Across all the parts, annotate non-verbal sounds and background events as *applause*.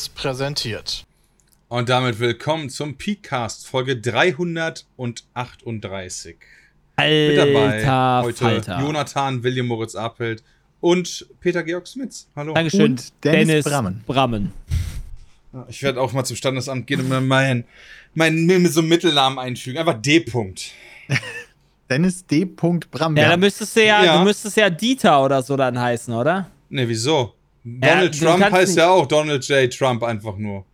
Seriös präsentiert. Und damit willkommen zum Peakcast, Folge 338. Alter Mit dabei heute Falter. Jonathan William Moritz Apelt und Peter Georg Smits. Hallo. Dankeschön. Und Dennis Brammen. Brammen. Ich werde auch mal zum Standesamt gehen und mir meinen mein, mir so einen Mittelnamen einfügen. Einfach D. -Punkt. *laughs* Dennis D. Bramberg. Ja, dann müsstest du ja, Ja. du müsstest ja Dieter oder so dann heißen, oder? Ne, wieso? Donald du Trump heißt ja auch Donald J. Trump einfach nur.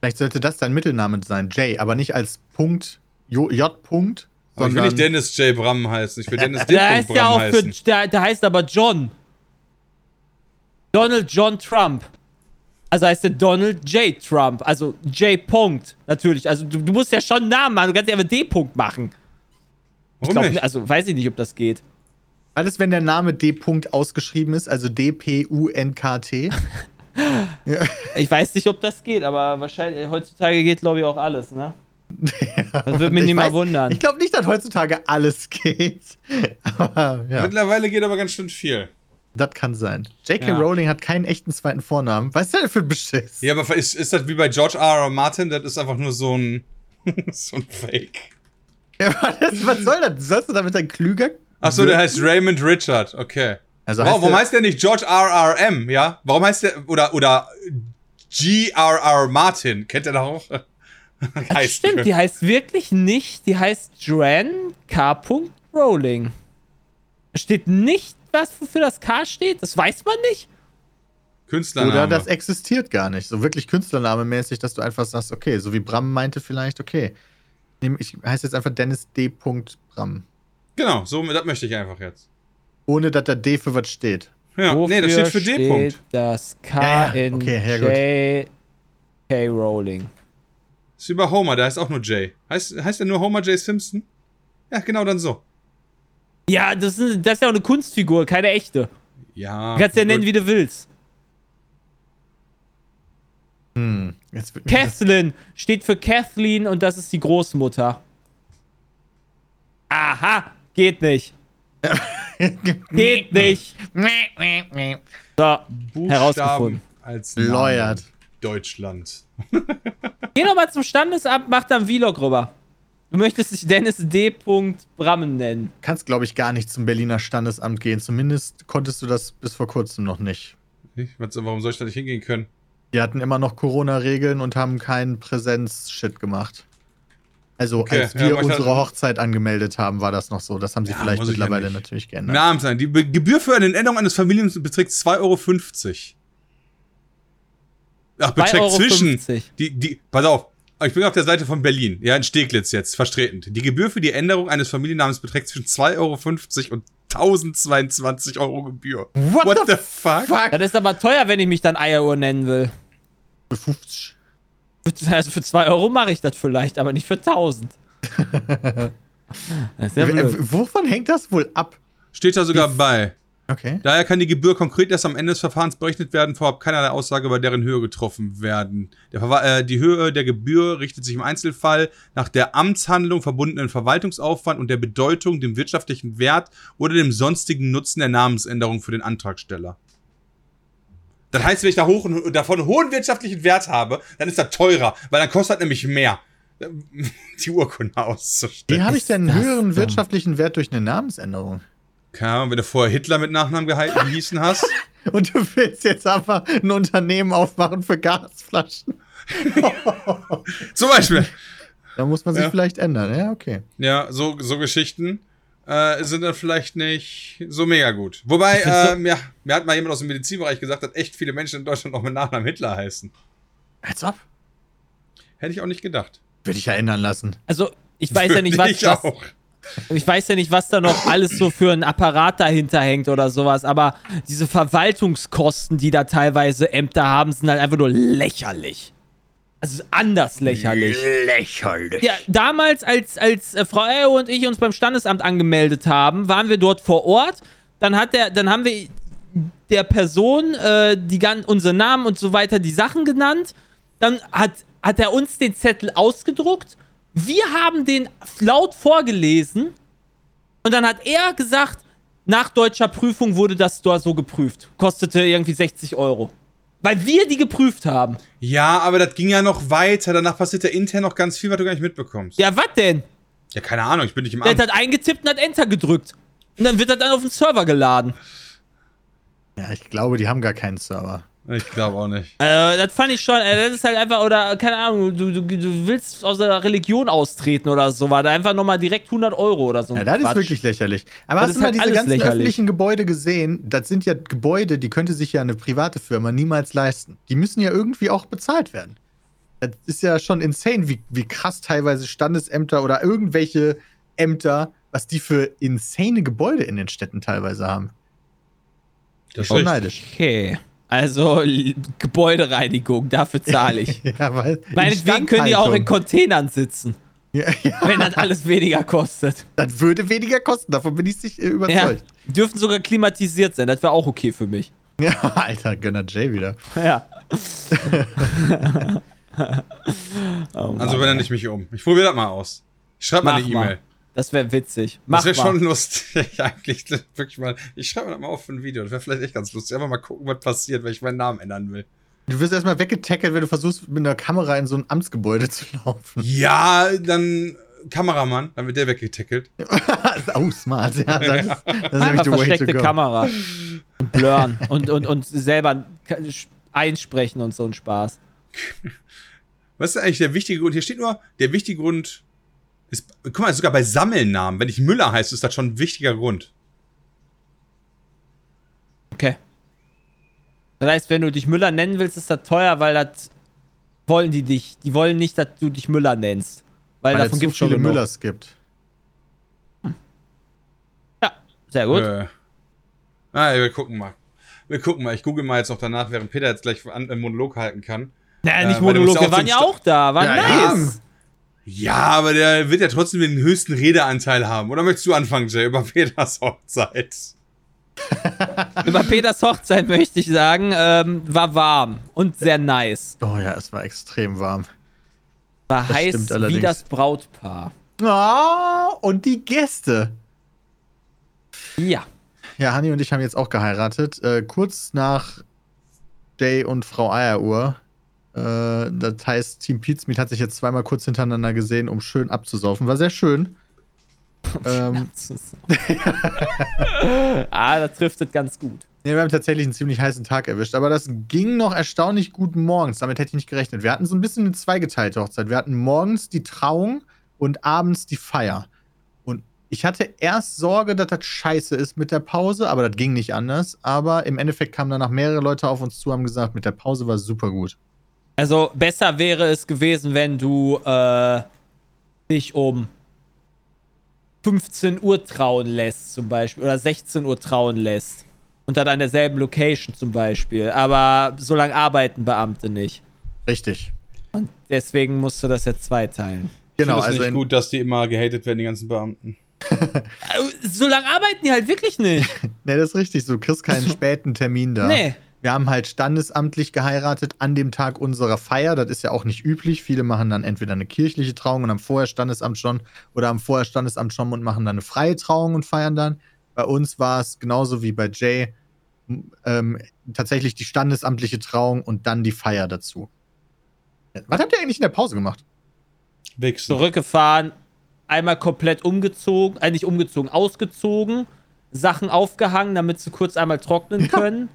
Vielleicht sollte das dein Mittelname sein, J, aber nicht als Punkt, J. J. Punkt, Aber ich will sondern nicht Dennis J. Bram heißen. Ich will Dennis *laughs* D. Der heißt ja auch für, heißen. der, der heißt aber John. Donald John Trump. Also heißt der Donald J. Trump. Also J. Punkt, natürlich. Also du, du musst ja schon einen Namen machen. Du kannst ja aber D. Punkt machen. Ich Warum glaub, nicht? also weiß ich nicht, ob das geht. Alles, wenn der Name D. Punkt ausgeschrieben ist, also D. P. U. N. K. T. *laughs* Ich weiß nicht, ob das geht, aber wahrscheinlich heutzutage geht, glaube ich, auch alles, ne? Das würde mich Ich nicht mal wundern. Ich glaube nicht, dass heutzutage alles geht. *laughs* Aber ja, Mittlerweile geht aber ganz schön viel. das kann sein. J.K. Ja. Rowling hat keinen echten zweiten Vornamen. Was ist denn für ein Beschiss? Ja, aber ist, ist das wie bei George R. R. Martin? Das ist einfach nur so ein, *laughs* so ein Fake. Ja, was, was soll das? Sollst du damit ein klüger? Achso, der heißt Raymond Richard, okay. Also Warum, heißt warum der- heißt der nicht George R. R. M., ja? Warum heißt der, oder, oder G. R. R. Martin? Kennt ihr da auch? *laughs* Heißt Stimmt, die heißt wirklich nicht. Die heißt Joanne K. Rowling. Steht nicht, was wofür das K steht? Das weiß man nicht. Künstlername. Oder das existiert gar nicht. So wirklich Künstlername-mäßig, dass du einfach sagst, okay, so wie Bram meinte vielleicht, okay. Ich heiße jetzt einfach Dennis D. Bram. Genau, so, das möchte ich einfach jetzt. Ohne dass da D für was steht. Ja, nee, das Wofür steht für D. -Punkt. Das K Ja, ja, in okay. J. K. Rowling. Ist wie bei Homer, der heißt auch nur J. Heißt, heißt er nur Homer J. Simpson? Ja, genau dann so. Ja, das ist, das ist ja auch eine Kunstfigur, keine echte. Ja. Du kannst ja nennen, wie du willst. Hm. Das- Kathleen steht für Kathleen und das ist die Großmutter. Aha, geht nicht. Geht nicht. So, Buchstaben herausgefunden. als. Lawyered. Deutschland. Geh doch mal zum Standesamt, mach da einen Vlog rüber. Du möchtest dich Dennis D. Brammen nennen. kannst, glaube ich, gar nicht zum Berliner Standesamt gehen. Zumindest konntest du das bis vor kurzem noch nicht. Ich, warum soll ich da nicht hingehen können? Die hatten immer noch Corona-Regeln und haben keinen Präsenz-Shit gemacht. Also, Okay, als ja, wir ich unsere hatte- Hochzeit angemeldet haben, war das noch so. Das haben sie Ja, vielleicht ja mittlerweile nicht. natürlich geändert. Namen sein. Die Be Gebühr für eine Änderung eines Familiennamens beträgt 2,50 Euro. Ach, beträgt 2,50 zwischen. Die, die, pass auf. Ich bin auf der Seite von Berlin. Ja, in Steglitz jetzt, vertretend. Die Gebühr für die Änderung eines Familiennamens beträgt zwischen 2,50 Euro und 1022 Euro Gebühr. What the fuck? Fuck! Das ist aber teuer, wenn ich mich dann Eieruhr nennen will. Befufft. *laughs* Also für 2 Euro mache ich das vielleicht, aber nicht für 1000. *laughs* Das ist ja Äh. Wovon hängt das wohl ab? Steht da sogar bei. Okay. Daher kann die Gebühr konkret erst am Ende des Verfahrens berechnet werden, vorab keinerlei Aussage über deren Höhe getroffen werden. Äh, die Höhe der Gebühr richtet sich im Einzelfall nach der Amtshandlung verbundenen Verwaltungsaufwand und der Bedeutung, dem wirtschaftlichen Wert oder dem sonstigen Nutzen der Namensänderung für den Antragsteller. Das heißt, wenn ich da hoch, davon einen hohen wirtschaftlichen Wert habe, dann ist das teurer, weil dann kostet das nämlich mehr, *laughs* die Urkunde Wie auszustellen. habe ich denn einen höheren dumm? wirtschaftlichen Wert durch eine Namensänderung? Keine Ahnung, wenn du vorher Hitler mit Nachnamen gehalten gehießen hast. *laughs* Und du willst jetzt einfach ein Unternehmen aufmachen für Gasflaschen. *laughs* Zum Beispiel. Da muss man sich Ja. vielleicht ändern. Ja, okay. Ja, so, so Geschichten äh, sind dann vielleicht nicht so mega gut. Wobei, *laughs* äh, mir, mir hat mal jemand aus dem Medizinbereich gesagt, dass echt viele Menschen in Deutschland noch mit Nachnamen Hitler heißen. Als ob. Hätte ich auch nicht gedacht. Würde ich ja ändern lassen. Also, ich weiß ja nicht, Würde was, ich was, auch. ich weiß ja nicht, was da noch alles so für ein Apparat dahinter hängt oder sowas, aber diese Verwaltungskosten, die da teilweise Ämter haben, sind halt einfach nur lächerlich. Also anders lächerlich. Lächerlich. Ja, damals, als, als äh, Frau Eyo und ich uns beim Standesamt angemeldet haben, waren wir dort vor Ort. Dann hat der, dann haben wir der Person äh, die gan unsere Namen und so weiter die Sachen genannt. Dann hat, hat er uns den Zettel ausgedruckt. Wir haben den laut vorgelesen. Und dann hat er gesagt, nach deutscher Prüfung wurde das dort so geprüft. Kostete irgendwie 60 Euro. Weil wir die geprüft haben. Ja, aber das ging ja noch weiter. Danach passiert ja intern noch ganz viel, was du gar nicht mitbekommst. Ja, was denn? Ja, keine Ahnung, ich bin nicht im Der Amt. hat eingetippt und hat Enter gedrückt. Und dann wird er dann auf den Server geladen. Ja, ich glaube, die haben gar keinen Server. Ich glaube auch nicht. Äh, das fand ich schon, äh, das ist halt einfach, oder keine Ahnung, du, du, du willst aus der Religion austreten oder so, war da einfach nochmal direkt 100 Euro oder so. Ja, das ist Quatsch. wirklich lächerlich. Aber Das hast ist du mal halt diese alles ganzen lächerlich. öffentlichen Gebäude gesehen? Das sind ja Gebäude, die könnte sich ja eine private Firma niemals leisten. Die müssen ja irgendwie auch bezahlt werden. Das ist ja schon insane, wie, wie krass teilweise Standesämter oder irgendwelche Ämter, was die für insane Gebäude in den Städten teilweise haben. Das ist Schon neidisch. Okay. Also, Gebäudereinigung, dafür zahle ich. *laughs* Ja, weil Meinetwegen können die auch in Containern sitzen, ja, *laughs* ja, wenn das alles weniger kostet. das würde weniger kosten, davon bin ich sich äh, Ja, überzeugt. dürfen sogar klimatisiert sein, das wäre auch okay für mich. *laughs* Ja, Alter, Gönner Jay wieder. Ja. oh Mann, Also wenn er nicht mich um. Ich probiere das mal aus. Ich schreibe mal eine. E-Mail. Das wäre witzig. Mach Das wäre schon lustig, *laughs* eigentlich. Wirklich mal. Ich schreibe mal auf für ein Video. Das wäre vielleicht echt ganz lustig. Einfach mal gucken, was passiert, wenn ich meinen Namen ändern will. Du wirst erstmal weggetackelt, wenn du versuchst, mit einer Kamera in so ein Amtsgebäude zu laufen. Ja, dann Kameramann, dann wird der weggetackelt. *laughs* oh, smart. Ja, das ist, das ist the versteckte. Kamera. Und blurren. und, und, und selber einsprechen und so ein Spaß. Was ist eigentlich der wichtige Grund? Hier steht nur, der wichtige Grund ist, guck mal, sogar bei Sammelnamen, wenn ich Müller heißt, ist das schon ein wichtiger Grund. Okay. Das heißt, wenn du dich Müller nennen willst, ist das teuer, weil das wollen die dich. Die wollen nicht, dass du dich Müller nennst. Weil, Weil davon es so gibt es schon viele genug. Müllers gibt. Ja, sehr gut. Äh, ah, wir gucken mal. Wir gucken mal. Ich google mal jetzt noch danach, während Peter jetzt gleich einen Monolog halten kann. naja, äh, nicht musst Monolog, wir waren ja auch da. War Ja, nice. Ja, aber der wird ja trotzdem den höchsten Redeanteil haben. Oder möchtest du anfangen, Jay, über Peters Hochzeit? *laughs* Über Peters Hochzeit möchte ich sagen, ähm, war warm und sehr nice. Oh ja, es war extrem warm. War Das heiß wie das Brautpaar. Oh, und die Gäste. Ja. Ja, Hanni und ich haben jetzt auch geheiratet. Äh, kurz nach Jay und Frau Eieruhr. Äh, das heißt, Team Pizmeet hat sich jetzt zweimal kurz hintereinander gesehen, um schön abzusaufen. War sehr schön. ähm, *laughs* ah, das trifft es ganz gut. Ja, wir haben tatsächlich einen ziemlich heißen Tag erwischt, aber das ging noch erstaunlich gut morgens. Damit hätte ich nicht gerechnet. Wir hatten so ein bisschen eine zweigeteilte Hochzeit. Wir hatten morgens die Trauung und abends die Feier. Und ich hatte erst Sorge, dass das scheiße ist mit der Pause, aber das ging nicht anders. Aber im Endeffekt kamen danach mehrere Leute auf uns zu, haben gesagt, mit der Pause war super gut. Also besser wäre es gewesen, wenn du äh, dich um 15 Uhr trauen lässt, zum Beispiel, oder 16 Uhr trauen lässt. Und dann an derselben Location zum Beispiel. Aber so lange arbeiten Beamte nicht. Richtig. Und deswegen musst du das jetzt zweiteilen. Genau, ich finde es also nicht gut, dass die immer gehatet werden, die ganzen Beamten. *laughs* So lange arbeiten die halt wirklich nicht. *laughs* Nee, das ist richtig. Du kriegst keinen *laughs* späten Termin da. Nee. Wir haben halt standesamtlich geheiratet an dem Tag unserer Feier. Das ist ja auch nicht üblich. Viele machen dann entweder eine kirchliche Trauung und haben vorher Standesamt schon oder haben vorher Standesamt schon und machen dann eine freie Trauung und feiern dann. Bei uns war es genauso wie bei Jay ähm, tatsächlich die standesamtliche Trauung und dann die Feier dazu. Was habt ihr eigentlich in der Pause gemacht? Wichsen. Zurückgefahren, einmal komplett umgezogen, eigentlich umgezogen, ausgezogen, Sachen aufgehangen, damit sie kurz einmal trocknen *laughs* können.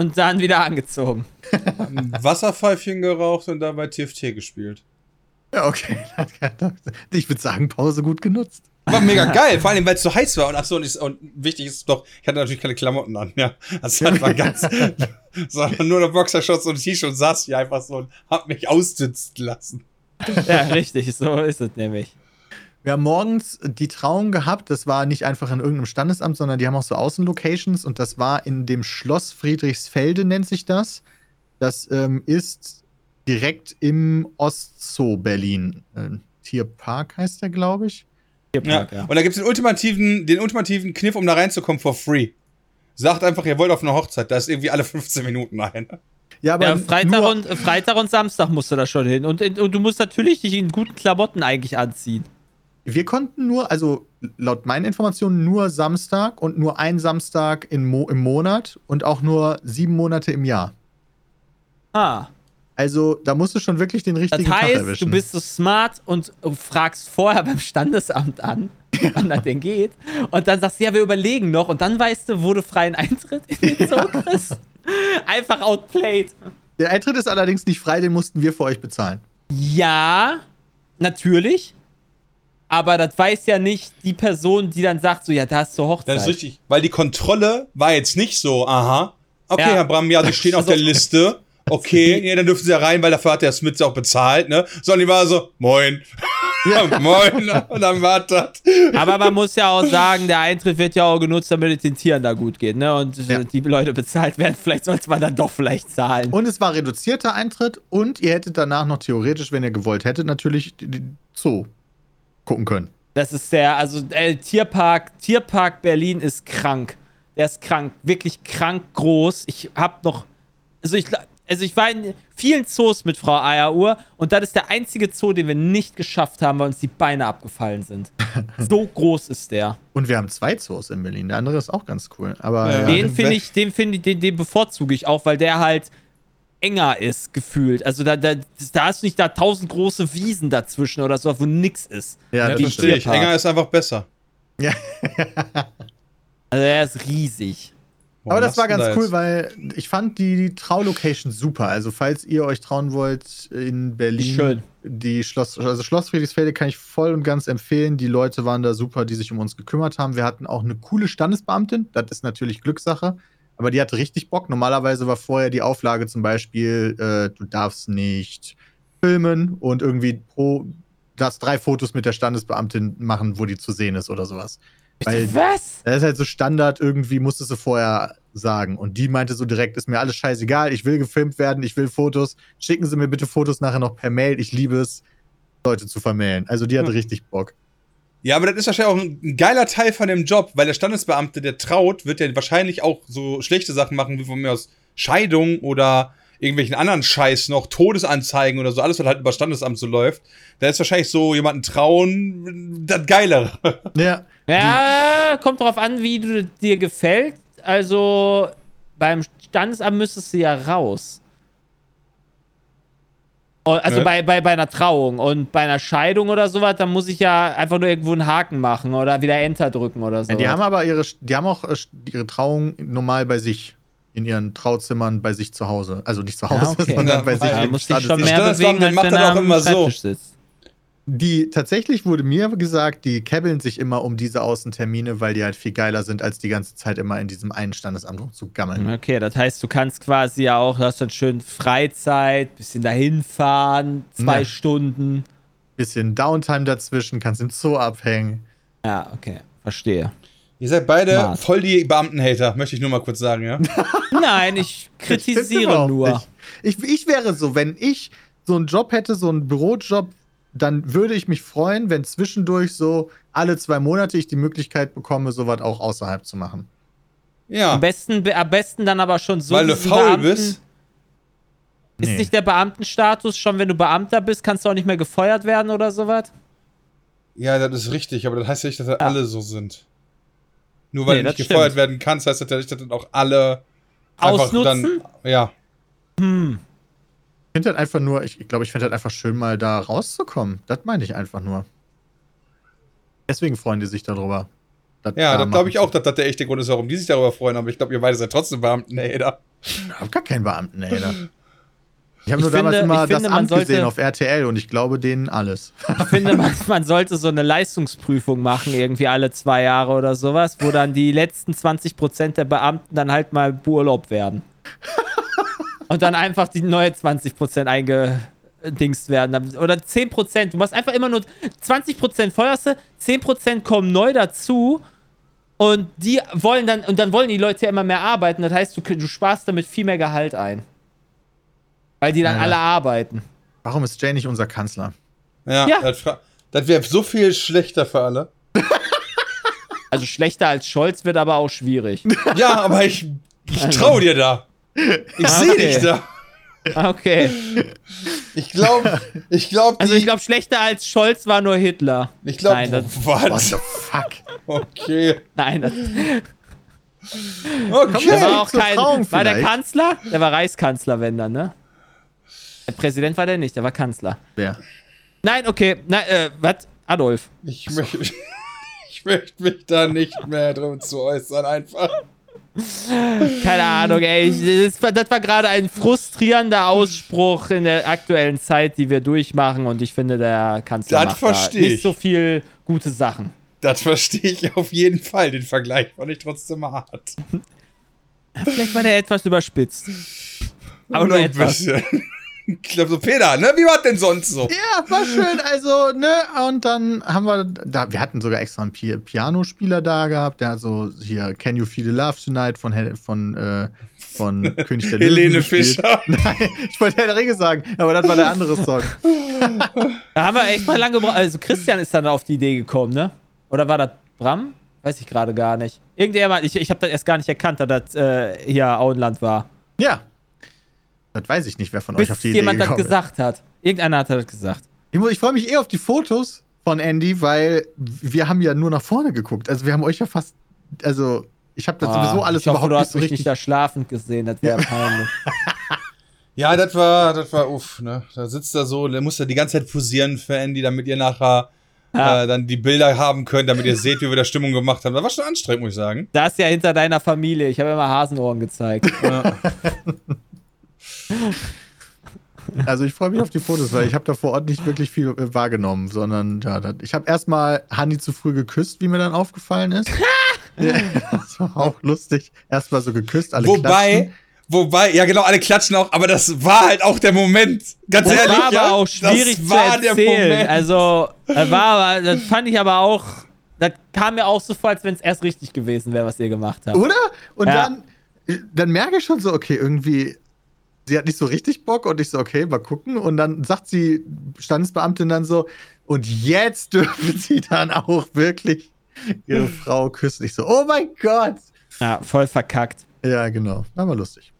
Und dann wieder angezogen. Ein *laughs* Wasserpfeifchen geraucht und dabei TFT gespielt. Ja, okay. *laughs* Ich würde sagen, Pause gut genutzt. War mega *laughs* geil, vor allem, weil es so heiß war. Und ach so, und, ich, und wichtig ist doch, ich hatte natürlich keine Klamotten an, ja. Das war ganz, sondern nur eine Boxershorts und T-Shirt und saß hier einfach so und hab mich ausdünsten lassen. Ja, richtig, so ist es nämlich. Wir haben morgens die Trauung gehabt. Das war nicht einfach in irgendeinem Standesamt, sondern die haben auch so Außenlocations und das war in dem Schloss Friedrichsfelde, nennt sich das. Das ähm, ist direkt im Ostzoo Berlin. Ähm, Tierpark heißt der, glaube ich. Ja. Und da gibt's den ultimativen, den ultimativen Kniff, um da reinzukommen for free. Sagt einfach, ihr wollt auf eine Hochzeit, da ist irgendwie alle 15 Minuten ein. Ja, aber Ja, Freitag, und, Freitag und Samstag musst du da schon hin. Und, und du musst natürlich dich in guten Klamotten eigentlich anziehen. Wir konnten nur, also laut meinen Informationen, nur Samstag und nur ein Samstag Mo im Monat und auch nur sieben Monate im Jahr. Ah. Also da musst du schon wirklich den Das richtigen Tag heißt, erwischen. du bist so smart und fragst vorher beim Standesamt an, *laughs* wann das denn geht. Und dann sagst du, ja, wir überlegen noch. Und dann weißt du, wo du freien Eintritt in den Zoo kriegst. Einfach outplayed. Der Eintritt ist allerdings nicht frei, den mussten wir für euch bezahlen. Ja, natürlich. Aber das weiß ja nicht die Person, die dann sagt, so, ja, da ist zur Hochzeit. Das ist richtig. Weil die Kontrolle war jetzt nicht so, aha. Okay, Ja. Herr Bram, ja, Sie *laughs* stehen auf der Liste. Okay, *laughs* ja, dann dürfen Sie ja rein, weil dafür hat der Smith auch bezahlt, ne? Sondern die war so, moin. *laughs* moin. Und dann war das. Aber man muss ja auch sagen, der Eintritt wird ja auch genutzt, damit es den Tieren da gut geht, ne? Und Ja. die Leute bezahlt werden. Vielleicht sollte man dann doch vielleicht zahlen. Und es war reduzierter Eintritt und ihr hättet danach noch theoretisch, wenn ihr gewollt hättet, natürlich den Zoo gucken können. Das ist der, also äh, Tierpark, Tierpark Berlin ist krank. Der ist krank, wirklich krank groß. Ich hab noch, also ich, also ich war in vielen Zoos mit Frau Eieruhr und das ist der einzige Zoo, den wir nicht geschafft haben, weil uns die Beine abgefallen sind. *laughs* so groß ist der. Und wir haben zwei Zoos in Berlin. Der andere ist auch ganz cool. Aber Ja. ja, Den finde ich, den finde ich, den, den bevorzuge ich auch, weil der halt enger ist, gefühlt. Also da, da, da hast du nicht da tausend große Wiesen dazwischen oder so, wo nix ist. Ja, Ja, das verstehe ich. Enger ist einfach besser. Also er ist riesig. Warum Aber das war ganz da cool, jetzt? weil ich fand die, die Traulocation super. Also, falls ihr euch trauen wollt in Berlin, Schön. die Schloss, also Schloss Friedrichsfelde kann ich voll und ganz empfehlen. Die Leute waren da super, die sich um uns gekümmert haben. Wir hatten auch eine coole Standesbeamtin. Das ist natürlich Glückssache. Aber die hatte richtig Bock. Normalerweise war vorher die Auflage zum Beispiel, äh, du darfst nicht filmen und irgendwie pro, darfst drei Fotos mit der Standesbeamtin machen, wo die zu sehen ist oder sowas. Weil Was? das ist halt so Standard, irgendwie musstest du vorher sagen. Und die meinte so direkt, ist mir alles scheißegal, ich will gefilmt werden, ich will Fotos. Schicken Sie mir bitte Fotos nachher noch per Mail. Ich liebe es, Leute zu vermailen. Also die hat Hm. richtig Bock. Ja, aber das ist wahrscheinlich auch ein geiler Teil von dem Job, weil der Standesbeamte, der traut, wird ja wahrscheinlich auch so schlechte Sachen machen, wie von mir aus Scheidung oder irgendwelchen anderen Scheiß noch, Todesanzeigen oder so, alles, was halt über Standesamt so läuft. Da ist wahrscheinlich so jemanden trauen, das Geilere. Ja. Ja, kommt drauf an, wie du dir gefällt. Also beim Standesamt müsstest du ja raus. Oh, Also Ne? bei, bei, bei einer Trauung und bei einer Scheidung oder sowas, dann muss ich ja einfach nur irgendwo einen Haken machen oder wieder Enter drücken oder so. Die haben aber ihre, die haben auch äh, ihre Trauung normal bei sich. In ihren Trauzimmern bei sich zu Hause. Also nicht zu Hause, Ja, okay. sondern Ja, bei sich ja, muss ich schon mehr bewegen, als macht er auch immer so. Sitzt. Die tatsächlich wurde mir gesagt, die kebbeln sich immer um diese Außentermine, weil die halt viel geiler sind, als die ganze Zeit immer in diesem einen Standesamt rumzugammeln. Okay, das heißt, du kannst quasi ja auch, du hast dann schön Freizeit, bisschen dahin fahren, zwei Ja. Stunden. Bisschen Downtime dazwischen, kannst im Zoo abhängen. Ja, okay, verstehe. Ihr seid beide Smart. voll die Beamtenhater, möchte ich nur mal kurz sagen, ja? *laughs* Nein, ich Ich kritisiere überhaupt nur. Ich, ich wäre so, wenn ich so einen Job hätte, so einen Bürojob, dann würde ich mich freuen, wenn zwischendurch so alle zwei Monate ich die Möglichkeit bekomme, sowas auch außerhalb zu machen. Ja, Am besten, am besten dann aber schon so. weil du faul Beamten- bist. Ist Nee. nicht der Beamtenstatus schon, wenn du Beamter bist, kannst du auch nicht mehr gefeuert werden oder sowas? Ja, das ist richtig, aber das heißt ja nicht, dass das alle so sind. Nur weil Nee, du nicht gefeuert stimmt. werden kannst, heißt das ja nicht, dass das auch alle einfach Ausnutzen? Dann, ja. Hm. Ich finde halt einfach nur, ich, ich glaube, ich finde halt einfach schön, mal da rauszukommen. Das meine ich einfach nur. Deswegen freuen die sich darüber. das Ja, da das glaube ich auch, dass das der echte Grund ist, warum die sich darüber freuen, aber ich glaube, ihr beide seid trotzdem Beamtenhater. zu- Ich habe gar keinen Beamten, ey. da. Ich habe Ich nur damals finde- immer ich finde, das Amt sollte- gesehen auf RTL und ich glaube denen alles. Ich finde, man, man sollte so eine Leistungsprüfung machen, irgendwie alle zwei Jahre oder sowas, wo dann die letzten 20% der Beamten dann halt mal beurlaubt werden. *laughs* Und dann einfach die neue 20% eingedingst werden. Oder 10%. Du machst einfach immer nur 20% feuerst du, 10% kommen neu dazu. Und die wollen dann, und dann wollen die Leute ja immer mehr arbeiten. Das heißt, du, du sparst damit viel mehr Gehalt ein. Weil die dann Ja. alle arbeiten. Warum ist Jay nicht unser Kanzler? Ja, Ja. das, das wäre so viel schlechter für alle. Also schlechter als Scholz wird aber auch schwierig. Ja, aber ich, ich traue dir da. Ich sehe Okay. dich da. Okay. Ich glaube, ich glaube, Also ich glaube, schlechter als Scholz war nur Hitler. ich glaube, Nein, das- What was? the fuck? Okay. Nein, das, der Okay. war auch kein. War der. Kanzler? Der war Reichskanzler, wenn dann, ne? Der Präsident war der nicht, der war Kanzler. Wer? Nein, okay. Na, äh, was? Adolf. Ich möchte, *laughs* ich möchte mich da nicht mehr drum zu äußern, einfach. Keine Ahnung, ey. Ich, das war, das war gerade ein frustrierender Ausspruch in der aktuellen Zeit, die wir durchmachen. Und ich finde, der Kanzler Das macht da nicht ich. so viel gute Sachen. Das verstehe ich auf jeden Fall. Den Vergleich fand ich trotzdem hart. Vielleicht war der etwas überspitzt. Aber nur ein etwas. bisschen. Ich glaube so, Peter, ne? Wie war denn sonst so? Ja, war schön. Also, ne, und dann haben wir, da, wir hatten sogar extra einen Pi Pianospieler da gehabt, der so hier Can You Feel the Love Tonight von, Hel- von, äh, von *laughs* König der Löwen Helene. Fischer. *laughs* Nein, ich wollte Herr der Ringe sagen, aber das war der andere Song. *laughs* Da haben wir echt mal lange gebraucht. Also Christian ist dann auf die Idee gekommen, ne? Oder war das Bram? Weiß ich gerade gar nicht. Irgendjemand, ich, ich habe das erst gar nicht erkannt, dass das äh, hier Auenland war. Ja. Das weiß ich nicht, wer von euch Bis auf die Idee jemand das gesagt hat. Irgendeiner hat das gesagt. Ich, ich freue mich eher auf die Fotos von Andy, weil wir haben ja nur nach vorne geguckt. Also wir haben euch ja fast, also ich habe das sowieso alles ich hoffe, überhaupt du nicht hast so mich richtig. nicht da schlafend gesehen, das wäre *laughs* peinlich. Ja, das war, das war uff, ne? Da sitzt er so, der muss ja die ganze Zeit posieren für Andy, damit ihr nachher Ja. äh, dann die Bilder haben könnt, damit ihr seht, wie wir da Stimmung gemacht haben. Das war schon anstrengend, muss ich sagen. Da ist ja hinter deiner Familie. Ich habe immer Hasenohren gezeigt. Ja. *laughs* Also ich freue mich auf die Fotos, weil ich habe da vor Ort nicht wirklich viel äh, wahrgenommen, sondern ja, ich habe erstmal Hanni zu früh geküsst, wie mir dann aufgefallen ist. *laughs* ja, das war auch lustig. Erstmal so geküsst, alle wobei, klatschen. wobei, ja genau, alle klatschen auch, aber das war halt auch der Moment. Ganz Das ehrlich, war aber ja, auch schwierig das zu war der erzählen. Moment. Also, das war aber, das fand ich aber auch, das kam mir auch so vor, als wenn es erst richtig gewesen wäre, was ihr gemacht habt. Oder? Und Ja. dann, dann merke ich schon so, okay, irgendwie, sie hat nicht so richtig Bock und ich so, okay, mal gucken. Und dann sagt die Standesbeamtin dann so, und jetzt dürfen sie dann auch wirklich ihre *laughs* Frau küssen. Ich so, oh mein Gott. Ja, voll verkackt. Ja, genau. War mal lustig.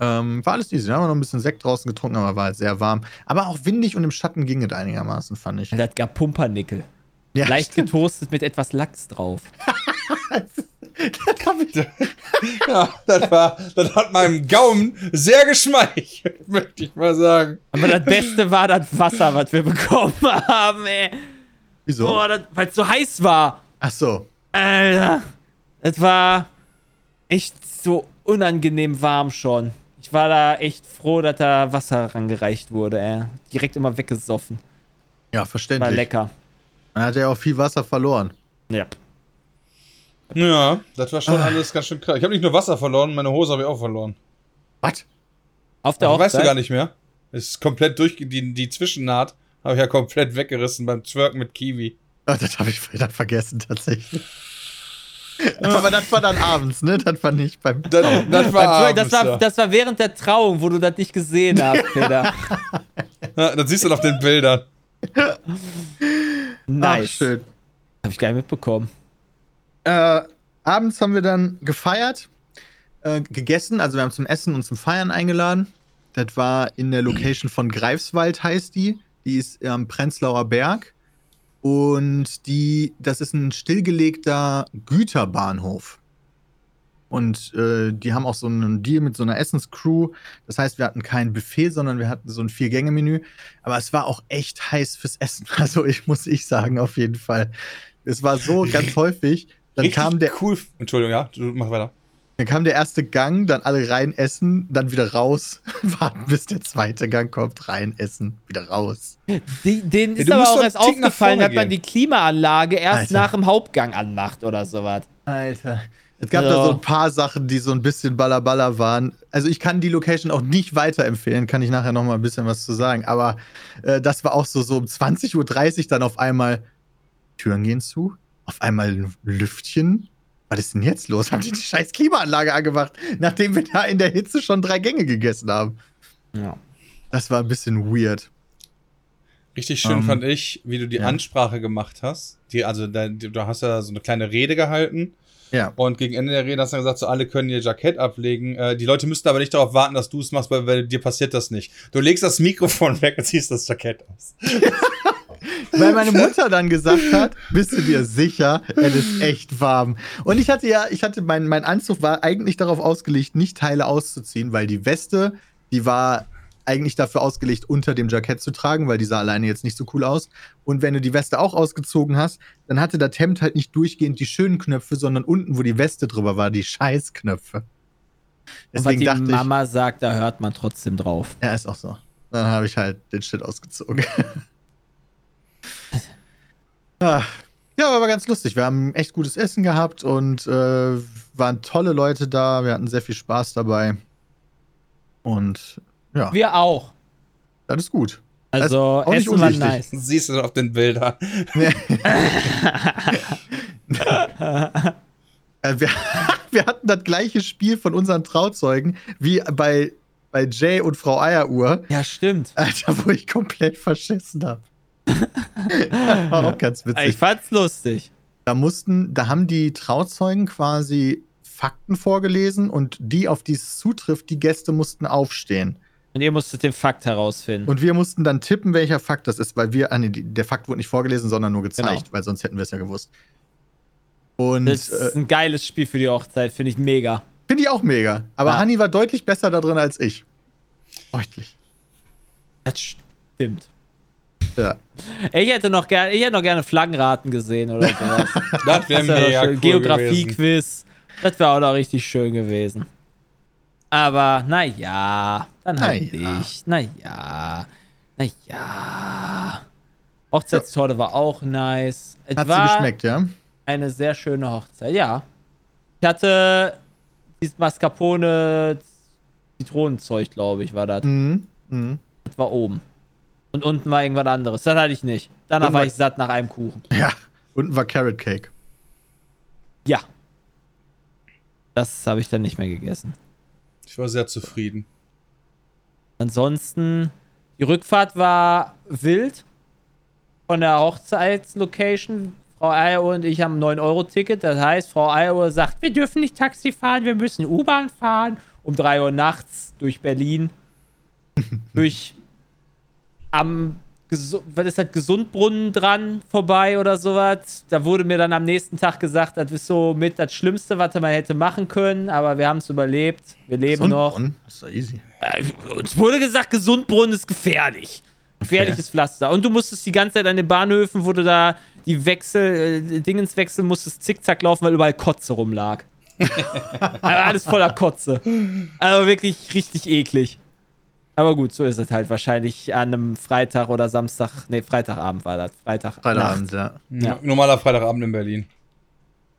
Ähm, war alles easy. Da haben wir noch ein bisschen Sekt draußen getrunken, aber war halt sehr warm. Aber auch windig und im Schatten ging es einigermaßen, fand ich. Das gab Pumpernickel. Ja, Leicht stimmt. getoastet mit etwas Lachs drauf. *laughs* *laughs* Das *laughs* Ja, das war, das hat meinem Gaumen sehr geschmeichelt, *laughs* möchte ich mal sagen. Aber das Beste war das Wasser, was wir bekommen haben, ey. Wieso? Weil es so heiß war. Ach so. Alter. Es war echt so unangenehm warm schon. Ich war da echt froh, dass da Wasser rangereicht wurde, ey. Direkt immer weggesoffen. Ja, War verständlich. lecker. Man hat ja auch viel Wasser verloren. Ja. Ja, das war schon alles ganz schön krass. Ich habe nicht nur Wasser verloren, meine Hose habe ich auch verloren. Was? Auf der Hochzeit. weißt du gar nicht mehr. Es ist komplett durch, die, die Zwischennaht habe ich ja komplett weggerissen beim Twerken mit Kiwi. Ah, das habe ich dann vergessen, tatsächlich. Aber das war dann abends, ne? Das war nicht beim. Das, das war, abends, das, war, ja. das war während der Trauung, wo du das nicht gesehen hast, Peter. Ja, das siehst du auf den Bildern. Nice. Ach, schön. Hab ich gar nicht mitbekommen. Äh, abends haben wir dann gefeiert, äh, gegessen. Also wir haben zum Essen und zum Feiern eingeladen. Das war in der Location von Greifswald, heißt die. Die ist am Prenzlauer Berg. Und die, das ist ein stillgelegter Güterbahnhof. Und äh, die haben auch so einen Deal mit so einer Essenscrew. Das heißt, wir hatten kein Buffet, sondern wir hatten so ein Vier-Gänge-Menü. Aber es war auch echt heiß fürs Essen. *laughs* Also ich muss ich sagen, auf jeden Fall. Es war so ganz *laughs* häufig. Dann Richtig kam der cool. Entschuldigung, ja, du mach weiter. dann kam der erste Gang, dann alle rein essen, dann wieder raus, *laughs* warten, bis der zweite Gang kommt, rein essen, wieder raus. Die, denen Ja, ist du aber auch erst aufgefallen, dass man die Klimaanlage erst Alter. nach dem Hauptgang anmacht oder sowas. Alter. Es gab Ja. da so ein paar Sachen, die so ein bisschen ballerballer waren. Also ich kann die Location auch nicht weiterempfehlen, kann ich nachher noch mal ein bisschen was zu sagen. Aber äh, das war auch so, so um 20.30 Uhr dann auf einmal Türen gehen zu, auf einmal ein Lüftchen. Was ist denn jetzt los? Haben die die scheiß Klimaanlage angemacht, nachdem wir da in der Hitze schon drei Gänge gegessen haben? Ja. Das war ein bisschen weird. Richtig schön Ähm, fand ich, wie du die ja. Ansprache gemacht hast. Die, also da, die, du hast ja so eine kleine Rede gehalten Ja. Und gegen Ende der Rede hast du dann gesagt, so alle können ihr Jackett ablegen. Äh, die Leute müssten aber nicht darauf warten, dass du es machst, weil, weil dir passiert das nicht. Du legst das Mikrofon *laughs* weg und ziehst das Jackett aus. *laughs* Weil meine Mutter dann gesagt hat, bist du dir sicher, es ist echt warm. Und ich hatte ja, ich hatte, mein, mein Anzug war eigentlich darauf ausgelegt, nicht Teile auszuziehen, weil die Weste, die war eigentlich dafür ausgelegt, unter dem Jackett zu tragen, weil die sah alleine jetzt nicht so cool aus. Und wenn du die Weste auch ausgezogen hast, dann hatte das Hemd halt nicht durchgehend die schönen Knöpfe, sondern unten, wo die Weste drüber war, die Scheißknöpfe. Und was Deswegen die dachte ich, Mama sagt, da hört man trotzdem drauf. ja, ist auch so. Dann habe ich halt den Shit ausgezogen. *laughs* Ah, ja, aber ganz lustig. Wir haben echt gutes Essen gehabt und äh, waren tolle Leute da. Wir hatten sehr viel Spaß dabei. Und ja, Wir auch. das ist gut. Also, nicht Essen war nice. Das siehst du auf den Bildern. *laughs* Äh, wir, *laughs* wir hatten das gleiche Spiel von unseren Trauzeugen wie bei, bei Jay und Frau Eieruhr. Ja, stimmt. Alter, wo ich komplett verschissen habe. *laughs* war auch ganz witzig. Ich fand's lustig. Da mussten, da haben die Trauzeugen quasi Fakten vorgelesen und die, auf die es zutrifft, die Gäste mussten aufstehen. Und ihr musstet den Fakt herausfinden. Und wir mussten dann tippen, welcher Fakt das ist, weil wir, ah, nee, der Fakt wurde nicht vorgelesen, sondern nur gezeigt, Genau. weil sonst hätten wir es ja gewusst. Und das äh, ist ein geiles Spiel für die Hochzeit, finde ich mega. finde ich auch mega. Aber Ja. Hanni war deutlich besser da drin als ich. Deutlich. Das stimmt. Ja. Ich hätte noch gerne, ich hätte noch gerne Flaggenraten gesehen oder *laughs* sowas. Das wäre wär mega cool. Geografie-Quiz. Das wäre auch noch richtig schön gewesen. Aber naja, dann halt Na ja. nicht. Naja. Naja. Hochzeitstorte war auch nice. Es Hat sie geschmeckt, ja? eine sehr schöne Hochzeit, ja. Ich hatte dieses Mascarpone Zitronenzeug, glaube ich, war das. Mhm. Mhm. Das war oben. Und unten war irgendwas anderes. Das hatte ich nicht. Danach war Irgendwas- ich satt nach einem Kuchen. Ja. Unten war Carrot Cake. Ja. Das habe ich dann nicht mehr gegessen. Ich war sehr zufrieden. Ansonsten, die Rückfahrt war wild. Von der Hochzeitslocation. Frau Eieruhr und ich haben ein 9-Euro-Ticket. Das heißt, Frau Eieruhr sagt, wir dürfen nicht Taxi fahren, wir müssen U-Bahn fahren. Um 3 Uhr nachts durch Berlin. *laughs* durch am was ist das, Gesundbrunnen dran vorbei oder sowas. Da wurde mir dann am nächsten Tag gesagt, das ist so mit das Schlimmste, was man hätte machen können, aber wir haben es überlebt. Wir leben noch. Das ist doch easy. Äh, Uns wurde gesagt, Gesundbrunnen ist gefährlich. Gefährliches Pflaster. Und du musstest die ganze Zeit an den Bahnhöfen, wo du da die Wechsel, äh, Dingenswechsel musstest zickzack laufen, weil überall Kotze rumlag. also *laughs* alles voller Kotze. Also wirklich richtig eklig. Aber gut, so ist es halt wahrscheinlich an einem Freitag oder Samstag. Nee, Freitagabend war das. Freitag. Freitagabend, ja. Ja. Normaler Freitagabend in Berlin.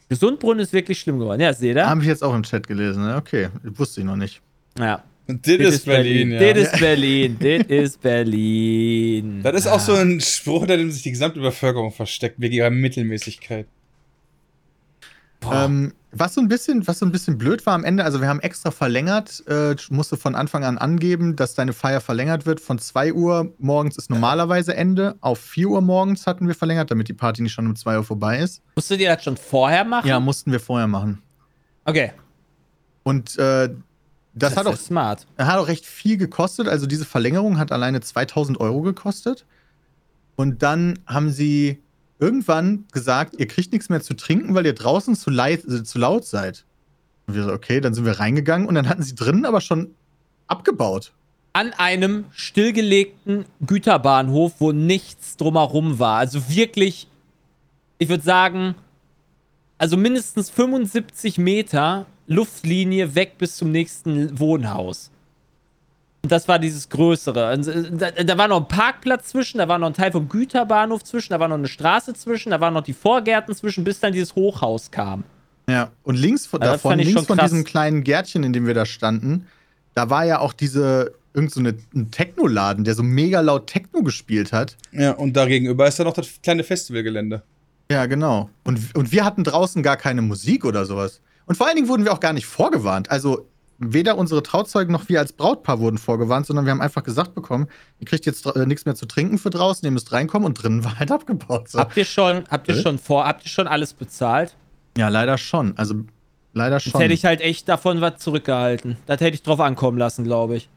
Gesundbrunnen ist wirklich schlimm geworden. Ja, seht ihr? Habe ich jetzt auch im Chat gelesen, ne? Okay, wusste ich noch nicht. Ja. Und das ist Berlin, ja. Das ist Berlin. Das *laughs* ist Berlin. Das ist auch so ein Spruch, hinter dem sich die gesamte Bevölkerung versteckt, wegen ihrer Mittelmäßigkeit. Ähm, was so ein bisschen, was so ein bisschen blöd war am Ende, also wir haben extra verlängert, äh, musste von Anfang an angeben, dass deine Feier verlängert wird. Von 2 Uhr morgens ist normalerweise Ende. Auf 4 Uhr morgens hatten wir verlängert, damit die Party nicht schon um 2 Uhr vorbei ist. Musstet ihr das schon vorher machen? Ja, mussten wir vorher machen. Okay. Und äh, das, hat, auch, smart. hat auch recht viel gekostet. Also diese Verlängerung hat alleine 2000 Euro gekostet. Und dann haben sie irgendwann gesagt, ihr kriegt nichts mehr zu trinken, weil ihr draußen zu, leid, äh, zu laut seid. Und wir so, okay, dann sind wir reingegangen und dann hatten sie drinnen aber schon abgebaut. An einem stillgelegten Güterbahnhof, wo nichts drumherum war. Also wirklich, ich würde sagen, also mindestens 75 Meter Luftlinie weg bis zum nächsten Wohnhaus. Und das war dieses Größere. Und, äh, Da, da war noch ein Parkplatz zwischen, da war noch ein Teil vom Güterbahnhof zwischen, da war noch eine Straße zwischen, da waren noch die Vorgärten zwischen, bis dann dieses Hochhaus kam. Ja, und links von, Ja, das davon, links von krass. diesem kleinen Gärtchen, in dem wir da standen, da war ja auch diese, irgend so eine, ein Technoladen, der so mega laut Techno gespielt hat. Ja, und da gegenüber ist dann noch das kleine Festivalgelände. Ja, genau. Und, und wir hatten draußen gar keine Musik oder sowas. Und vor allen Dingen wurden wir auch gar nicht vorgewarnt. Also weder unsere Trauzeugen noch wir als Brautpaar wurden vorgewarnt, sondern wir haben einfach gesagt bekommen, ihr kriegt jetzt äh, nichts mehr zu trinken für draußen, ihr müsst reinkommen und drinnen *laughs* war halt abgebaut. So. Habt ihr schon, habt ihr Hä? schon vor, habt ihr schon alles bezahlt? Ja, leider schon. Also leider Jetzt schon. hätte ich halt echt davon was zurückgehalten. Das hätte ich drauf ankommen lassen, glaube ich.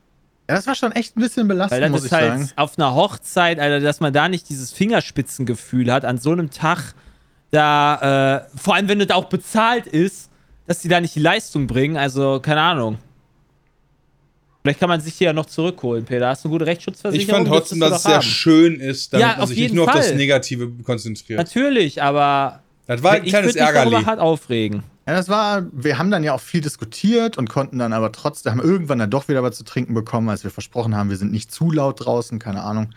ja, das war schon echt ein bisschen Weil belastend, das muss ist ich halt sagen. auf einer Hochzeit, Alter, dass man da nicht dieses Fingerspitzengefühl hat, an so einem Tag, da, äh, vor allem wenn das auch bezahlt ist, dass die da nicht die Leistung bringen. Also, keine Ahnung. Vielleicht kann man sich hier ja noch zurückholen, Peter. Hast du eine gute Rechtsschutzversicherung? Ich fand trotzdem, dass es sehr doch schön ist, damit Ja, man auf sich nicht nur auf das Fall. Negative konzentriert. Natürlich, aber Das war ein ich kleines Ärgerli. hart aufregen. Ja, das war, wir haben dann ja auch viel diskutiert und konnten dann aber trotzdem, haben irgendwann dann doch wieder was zu trinken bekommen, als wir versprochen haben, wir sind nicht zu laut draußen, keine Ahnung.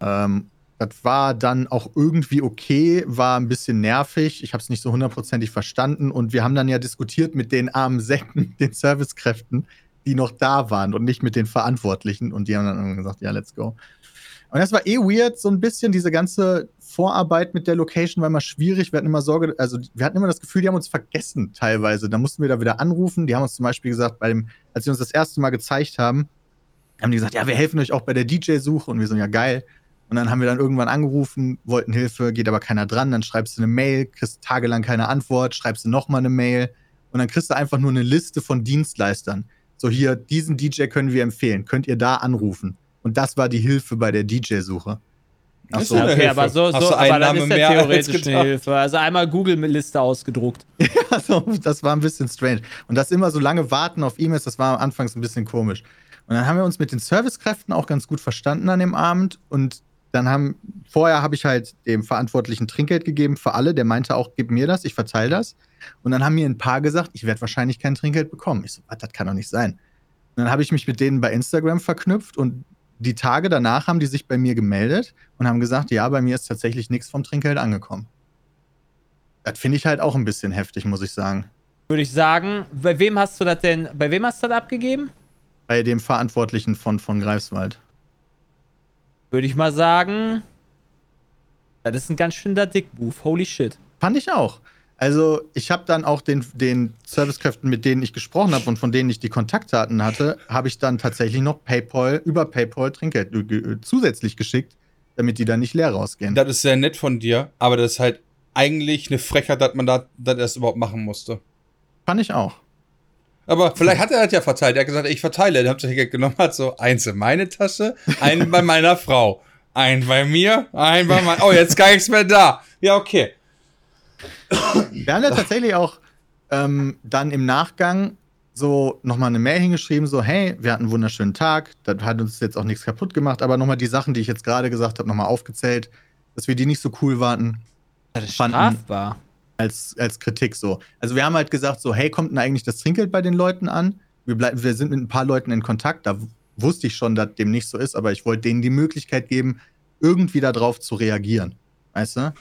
Ähm, das war dann auch irgendwie okay, war ein bisschen nervig. Ich habe es nicht so hundertprozentig verstanden und wir haben dann ja diskutiert mit den armen Säcken, *laughs* den Servicekräften, die noch da waren und nicht mit den Verantwortlichen und die haben dann gesagt, ja, let's go. Und das war eh weird, so ein bisschen diese ganze Vorarbeit mit der Location war immer schwierig. Wir hatten immer Sorge, also wir hatten immer das Gefühl, die haben uns vergessen teilweise. Da mussten wir da wieder anrufen. Die haben uns zum Beispiel gesagt, bei dem, als sie uns das erste Mal gezeigt haben, haben die gesagt, ja, wir helfen euch auch bei der DJ-Suche und wir so, ja, geil. Und dann haben wir dann irgendwann angerufen, wollten Hilfe, geht aber keiner dran. Dann schreibst du eine Mail, kriegst tagelang keine Antwort, schreibst du nochmal eine Mail und dann kriegst du einfach nur eine Liste von Dienstleistern. So hier, diesen DJ können wir empfehlen, könnt ihr da anrufen. Und das war die Hilfe bei der DJ-Suche. Ach so. okay, Hilfe. aber so, so aber dann Einnahme ist ja theoretisch eine. Hilfe. Also einmal Google-Liste ausgedruckt. *laughs* Also, das war ein bisschen strange. Und das immer so lange warten auf E-Mails, das war anfangs ein bisschen komisch. Und dann haben wir uns mit den Servicekräften auch ganz gut verstanden an dem Abend. Und dann haben, vorher habe ich halt dem Verantwortlichen Trinkgeld gegeben für alle. Der meinte auch, gib mir das, ich verteile das. Und dann haben mir ein paar gesagt, ich werde wahrscheinlich kein Trinkgeld bekommen. Ich so, was, das kann doch nicht sein. Und dann habe ich mich mit denen bei Instagram verknüpft und die Tage danach haben die sich bei mir gemeldet und haben gesagt, ja, bei mir ist tatsächlich nichts vom Trinkgeld angekommen. Das finde ich halt auch ein bisschen heftig, muss ich sagen. Würde ich sagen, bei wem hast du das denn, bei wem hast du das abgegeben? Bei dem Verantwortlichen von, von Greifswald. Würde ich mal sagen, das ist ein ganz schöner Dickmove. Holy shit. Fand ich auch. Also, ich habe dann auch den, den Servicekräften, mit denen ich gesprochen habe und von denen ich die Kontaktdaten hatte, habe ich dann tatsächlich noch PayPal, über PayPal Trinkgeld ge- zusätzlich geschickt, damit die dann nicht leer rausgehen. Das ist sehr nett von dir, aber das ist halt eigentlich eine Frechheit, dass man da, das erst überhaupt machen musste. Fand ich auch. Aber vielleicht hat er das ja verteilt. Er hat gesagt, ich verteile. Dann habt ihr Geld genommen, hat so eins in meine Tasche, einen *laughs* bei meiner Frau. Einen bei mir, einen bei meiner. Oh, jetzt gar nichts mehr da. Ja, okay. Wir haben ja tatsächlich auch ähm, dann im Nachgang so nochmal eine Mail hingeschrieben, so, hey, wir hatten einen wunderschönen Tag, das hat uns jetzt auch nichts kaputt gemacht, aber nochmal die Sachen, die ich jetzt gerade gesagt habe, nochmal aufgezählt, dass wir die nicht so cool waren Das ist Fanden- strafbar. Als, als Kritik so. Also wir haben halt gesagt, so, hey, kommt denn eigentlich das Trinkgeld bei den Leuten an? Wir, bleib, wir sind mit ein paar Leuten in Kontakt, da wusste ich schon, dass dem nicht so ist, aber ich wollte denen die Möglichkeit geben, irgendwie darauf zu reagieren. Weißt du?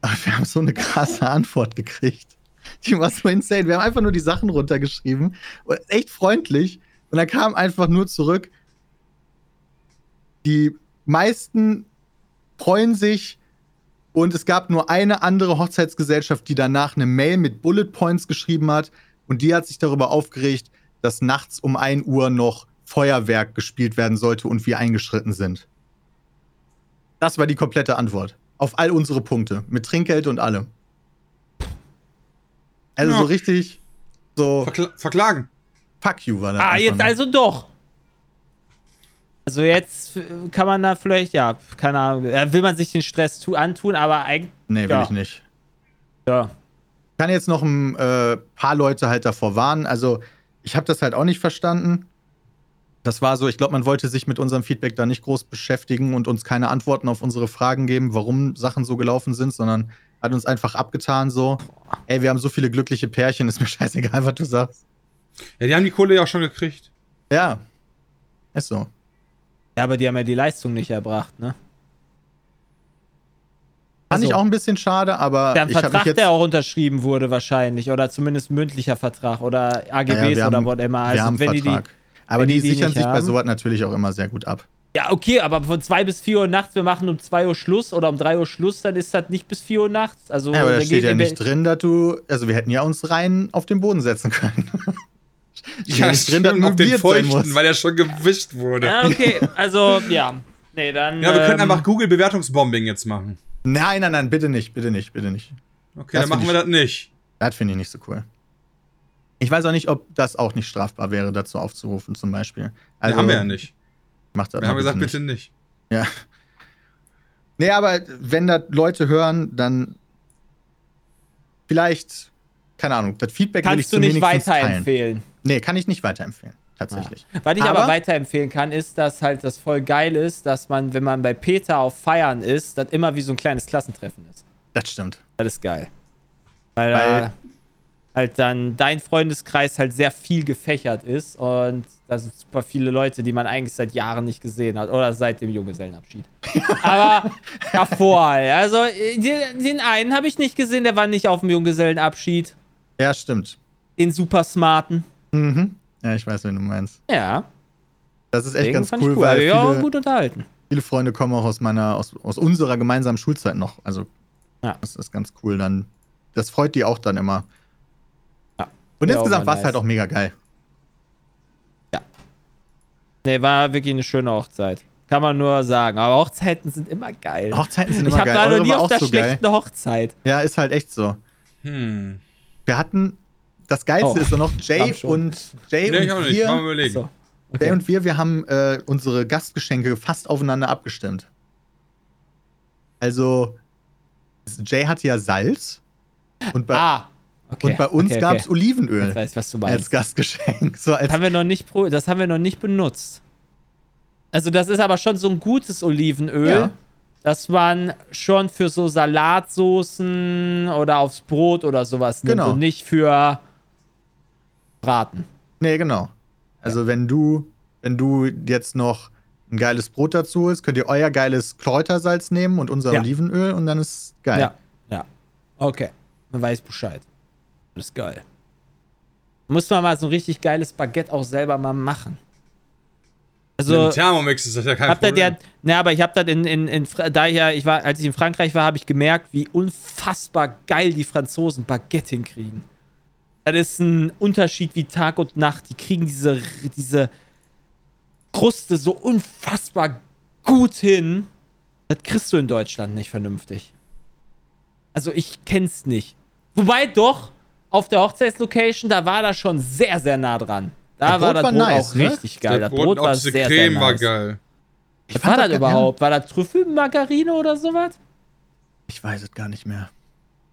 Aber wir haben so eine krasse Antwort gekriegt. Die war so insane. Wir haben einfach nur die Sachen runtergeschrieben. Echt freundlich. Und dann kam einfach nur zurück. Die meisten freuen sich. Und es gab nur eine andere Hochzeitsgesellschaft, die danach eine Mail mit Bullet Points geschrieben hat. Und die hat sich darüber aufgeregt, dass nachts um 1 Uhr noch Feuerwerk gespielt werden sollte und wir eingeschritten sind. Das war die komplette Antwort. Auf all unsere Punkte. Mit Trinkgeld und allem. Also Ja. so richtig so Verkla verklagen. Fuck you war das. Ah, jetzt also doch. Also jetzt äh, kann man da vielleicht, ja, keine Ahnung, äh, will man sich den Stress tu antun, aber eigentlich, Nee, will Ja. ich nicht. ja. kann jetzt noch ein äh, paar Leute halt davor warnen. Also, ich habe das halt auch nicht verstanden. Das war so, ich glaube, man wollte sich mit unserem Feedback da nicht groß beschäftigen und uns keine Antworten auf unsere Fragen geben, warum Sachen so gelaufen sind, sondern hat uns einfach abgetan so, ey, wir haben so viele glückliche Pärchen, ist mir *laughs* scheißegal, was du sagst. Ja, die haben die Kohle ja auch schon gekriegt. Ja, ist so. Ja, aber die haben ja die Leistung nicht erbracht, ne? Fand ich Also, auch ein bisschen schade, aber Der ich habe Vertrag, mich jetzt... der auch unterschrieben wurde wahrscheinlich, oder zumindest mündlicher Vertrag oder AGBs Ja, wir oder haben- whatever. wir Also haben wenn die die, Vertrag. aber die, die sichern sich bei haben- sowas natürlich auch immer sehr gut ab. ja, okay, aber von 2 bis 4 Uhr nachts, wir machen um 2 Uhr Schluss oder um 3 Uhr Schluss, dann ist das nicht bis 4 Uhr nachts. Also, Ja, aber da steht ja nicht drin, dass du. Also, wir hätten ja uns rein auf den Boden setzen können. *laughs* Ja, nicht drin, stimmt, auf den Feuchten, weil er schon gewischt wurde. Ja, Ja, okay, also, ja. Nee, dann. wir können ähm, einfach Google-Bewertungsbombing jetzt machen. Nein, nein, nein, bitte nicht, bitte nicht, bitte nicht. Okay, Das dann machen wir das nicht. Das finde ich nicht so cool. Ich weiß auch nicht, ob das auch nicht strafbar wäre, dazu aufzurufen, zum Beispiel. Also, haben wir ja nicht. Macht das Wir haben gesagt, nicht. bitte nicht. Ja. Nee, aber wenn das Leute hören, dann vielleicht, keine Ahnung, das Feedback will ich Kannst du nicht teilen. Nee, kann ich nicht weiterempfehlen, tatsächlich. Was ich aber, Aber- weiterempfehlen kann, ist, dass halt das voll geil ist, dass man, wenn man bei Peter auf Feiern ist, das immer wie so ein kleines Klassentreffen ist. Das stimmt. Das ist geil. Weil, Weil- da halt dann dein Freundeskreis halt sehr viel gefächert ist und da sind super viele Leute, die man eigentlich seit Jahren nicht gesehen hat oder seit dem Junggesellenabschied. *laughs* Aber davor, also äh, den, den einen habe ich nicht gesehen, der war nicht auf dem Junggesellenabschied. Ja, stimmt. Den super smarten. Mhm. Ja, ich weiß, wen du meinst. Ja, Das ist echt den ganz cool, ich cool. weil ja, viele, gut unterhalten. viele Freunde kommen auch aus meiner, aus, aus unserer gemeinsamen Schulzeit noch. Also, Ja. das ist ganz cool. Dann, das freut die auch dann immer. Ja. Und Ja, insgesamt war es halt nice. auch mega geil. Nee, war wirklich eine schöne Hochzeit. Kann man nur sagen. Aber Hochzeiten sind immer geil. Hochzeiten sind ich immer habe geil. da noch Eure nie auf auch der so geil. schlechten Hochzeit. Ja, ist halt echt so. Hm. Wir hatten, das Geilste Oh, ist so noch, Jay und Jay Nee, ich auch und nicht. Mal wir, überlegen. So. Jay Okay. und wir, wir haben äh, unsere Gastgeschenke fast aufeinander abgestimmt. Also, Jay hatte ja Salz und bei, Ah, okay. und bei uns okay, gab es. Olivenöl Ich weiß, was du als meinst. Gastgeschenk. So als Das haben wir noch nicht, das haben wir noch nicht benutzt. Also das ist aber schon so ein gutes Olivenöl, Ja. dass man schon für so Salatsoßen oder aufs Brot oder sowas nimmt Genau. und nicht für Braten. Nee, genau. Also wenn du, wenn du jetzt noch ein geiles Brot dazu holst, könnt ihr euer geiles Kräutersalz nehmen und unser Ja. Olivenöl und dann ist geil. Ja, ja. Okay, man weiß Bescheid. Das ist geil. Muss man mal so ein richtig geiles Baguette auch selber mal machen. Mit Also, dem Thermomix ist das ja kein ihr Problem. der, ne, aber ich hab das in, in, in, da ich ja, ich war, als ich in Frankreich war, habe ich gemerkt, wie unfassbar geil die Franzosen Baguette hinkriegen. Das ist ein Unterschied wie Tag und Nacht. Die kriegen diese, diese Kruste so unfassbar gut hin. Das kriegst du in Deutschland nicht vernünftig. Also ich kenn's nicht. Wobei doch, auf der Hochzeitslocation, da war das schon sehr, sehr nah dran. Da Das war Brot das war Brot nice, auch ne? richtig geil. Das Brot Brot auch war sehr, Creme sehr war nice. geil. Was fand war das das überhaupt? War das Trüffelmargarine oder sowas? Ich weiß es gar nicht mehr.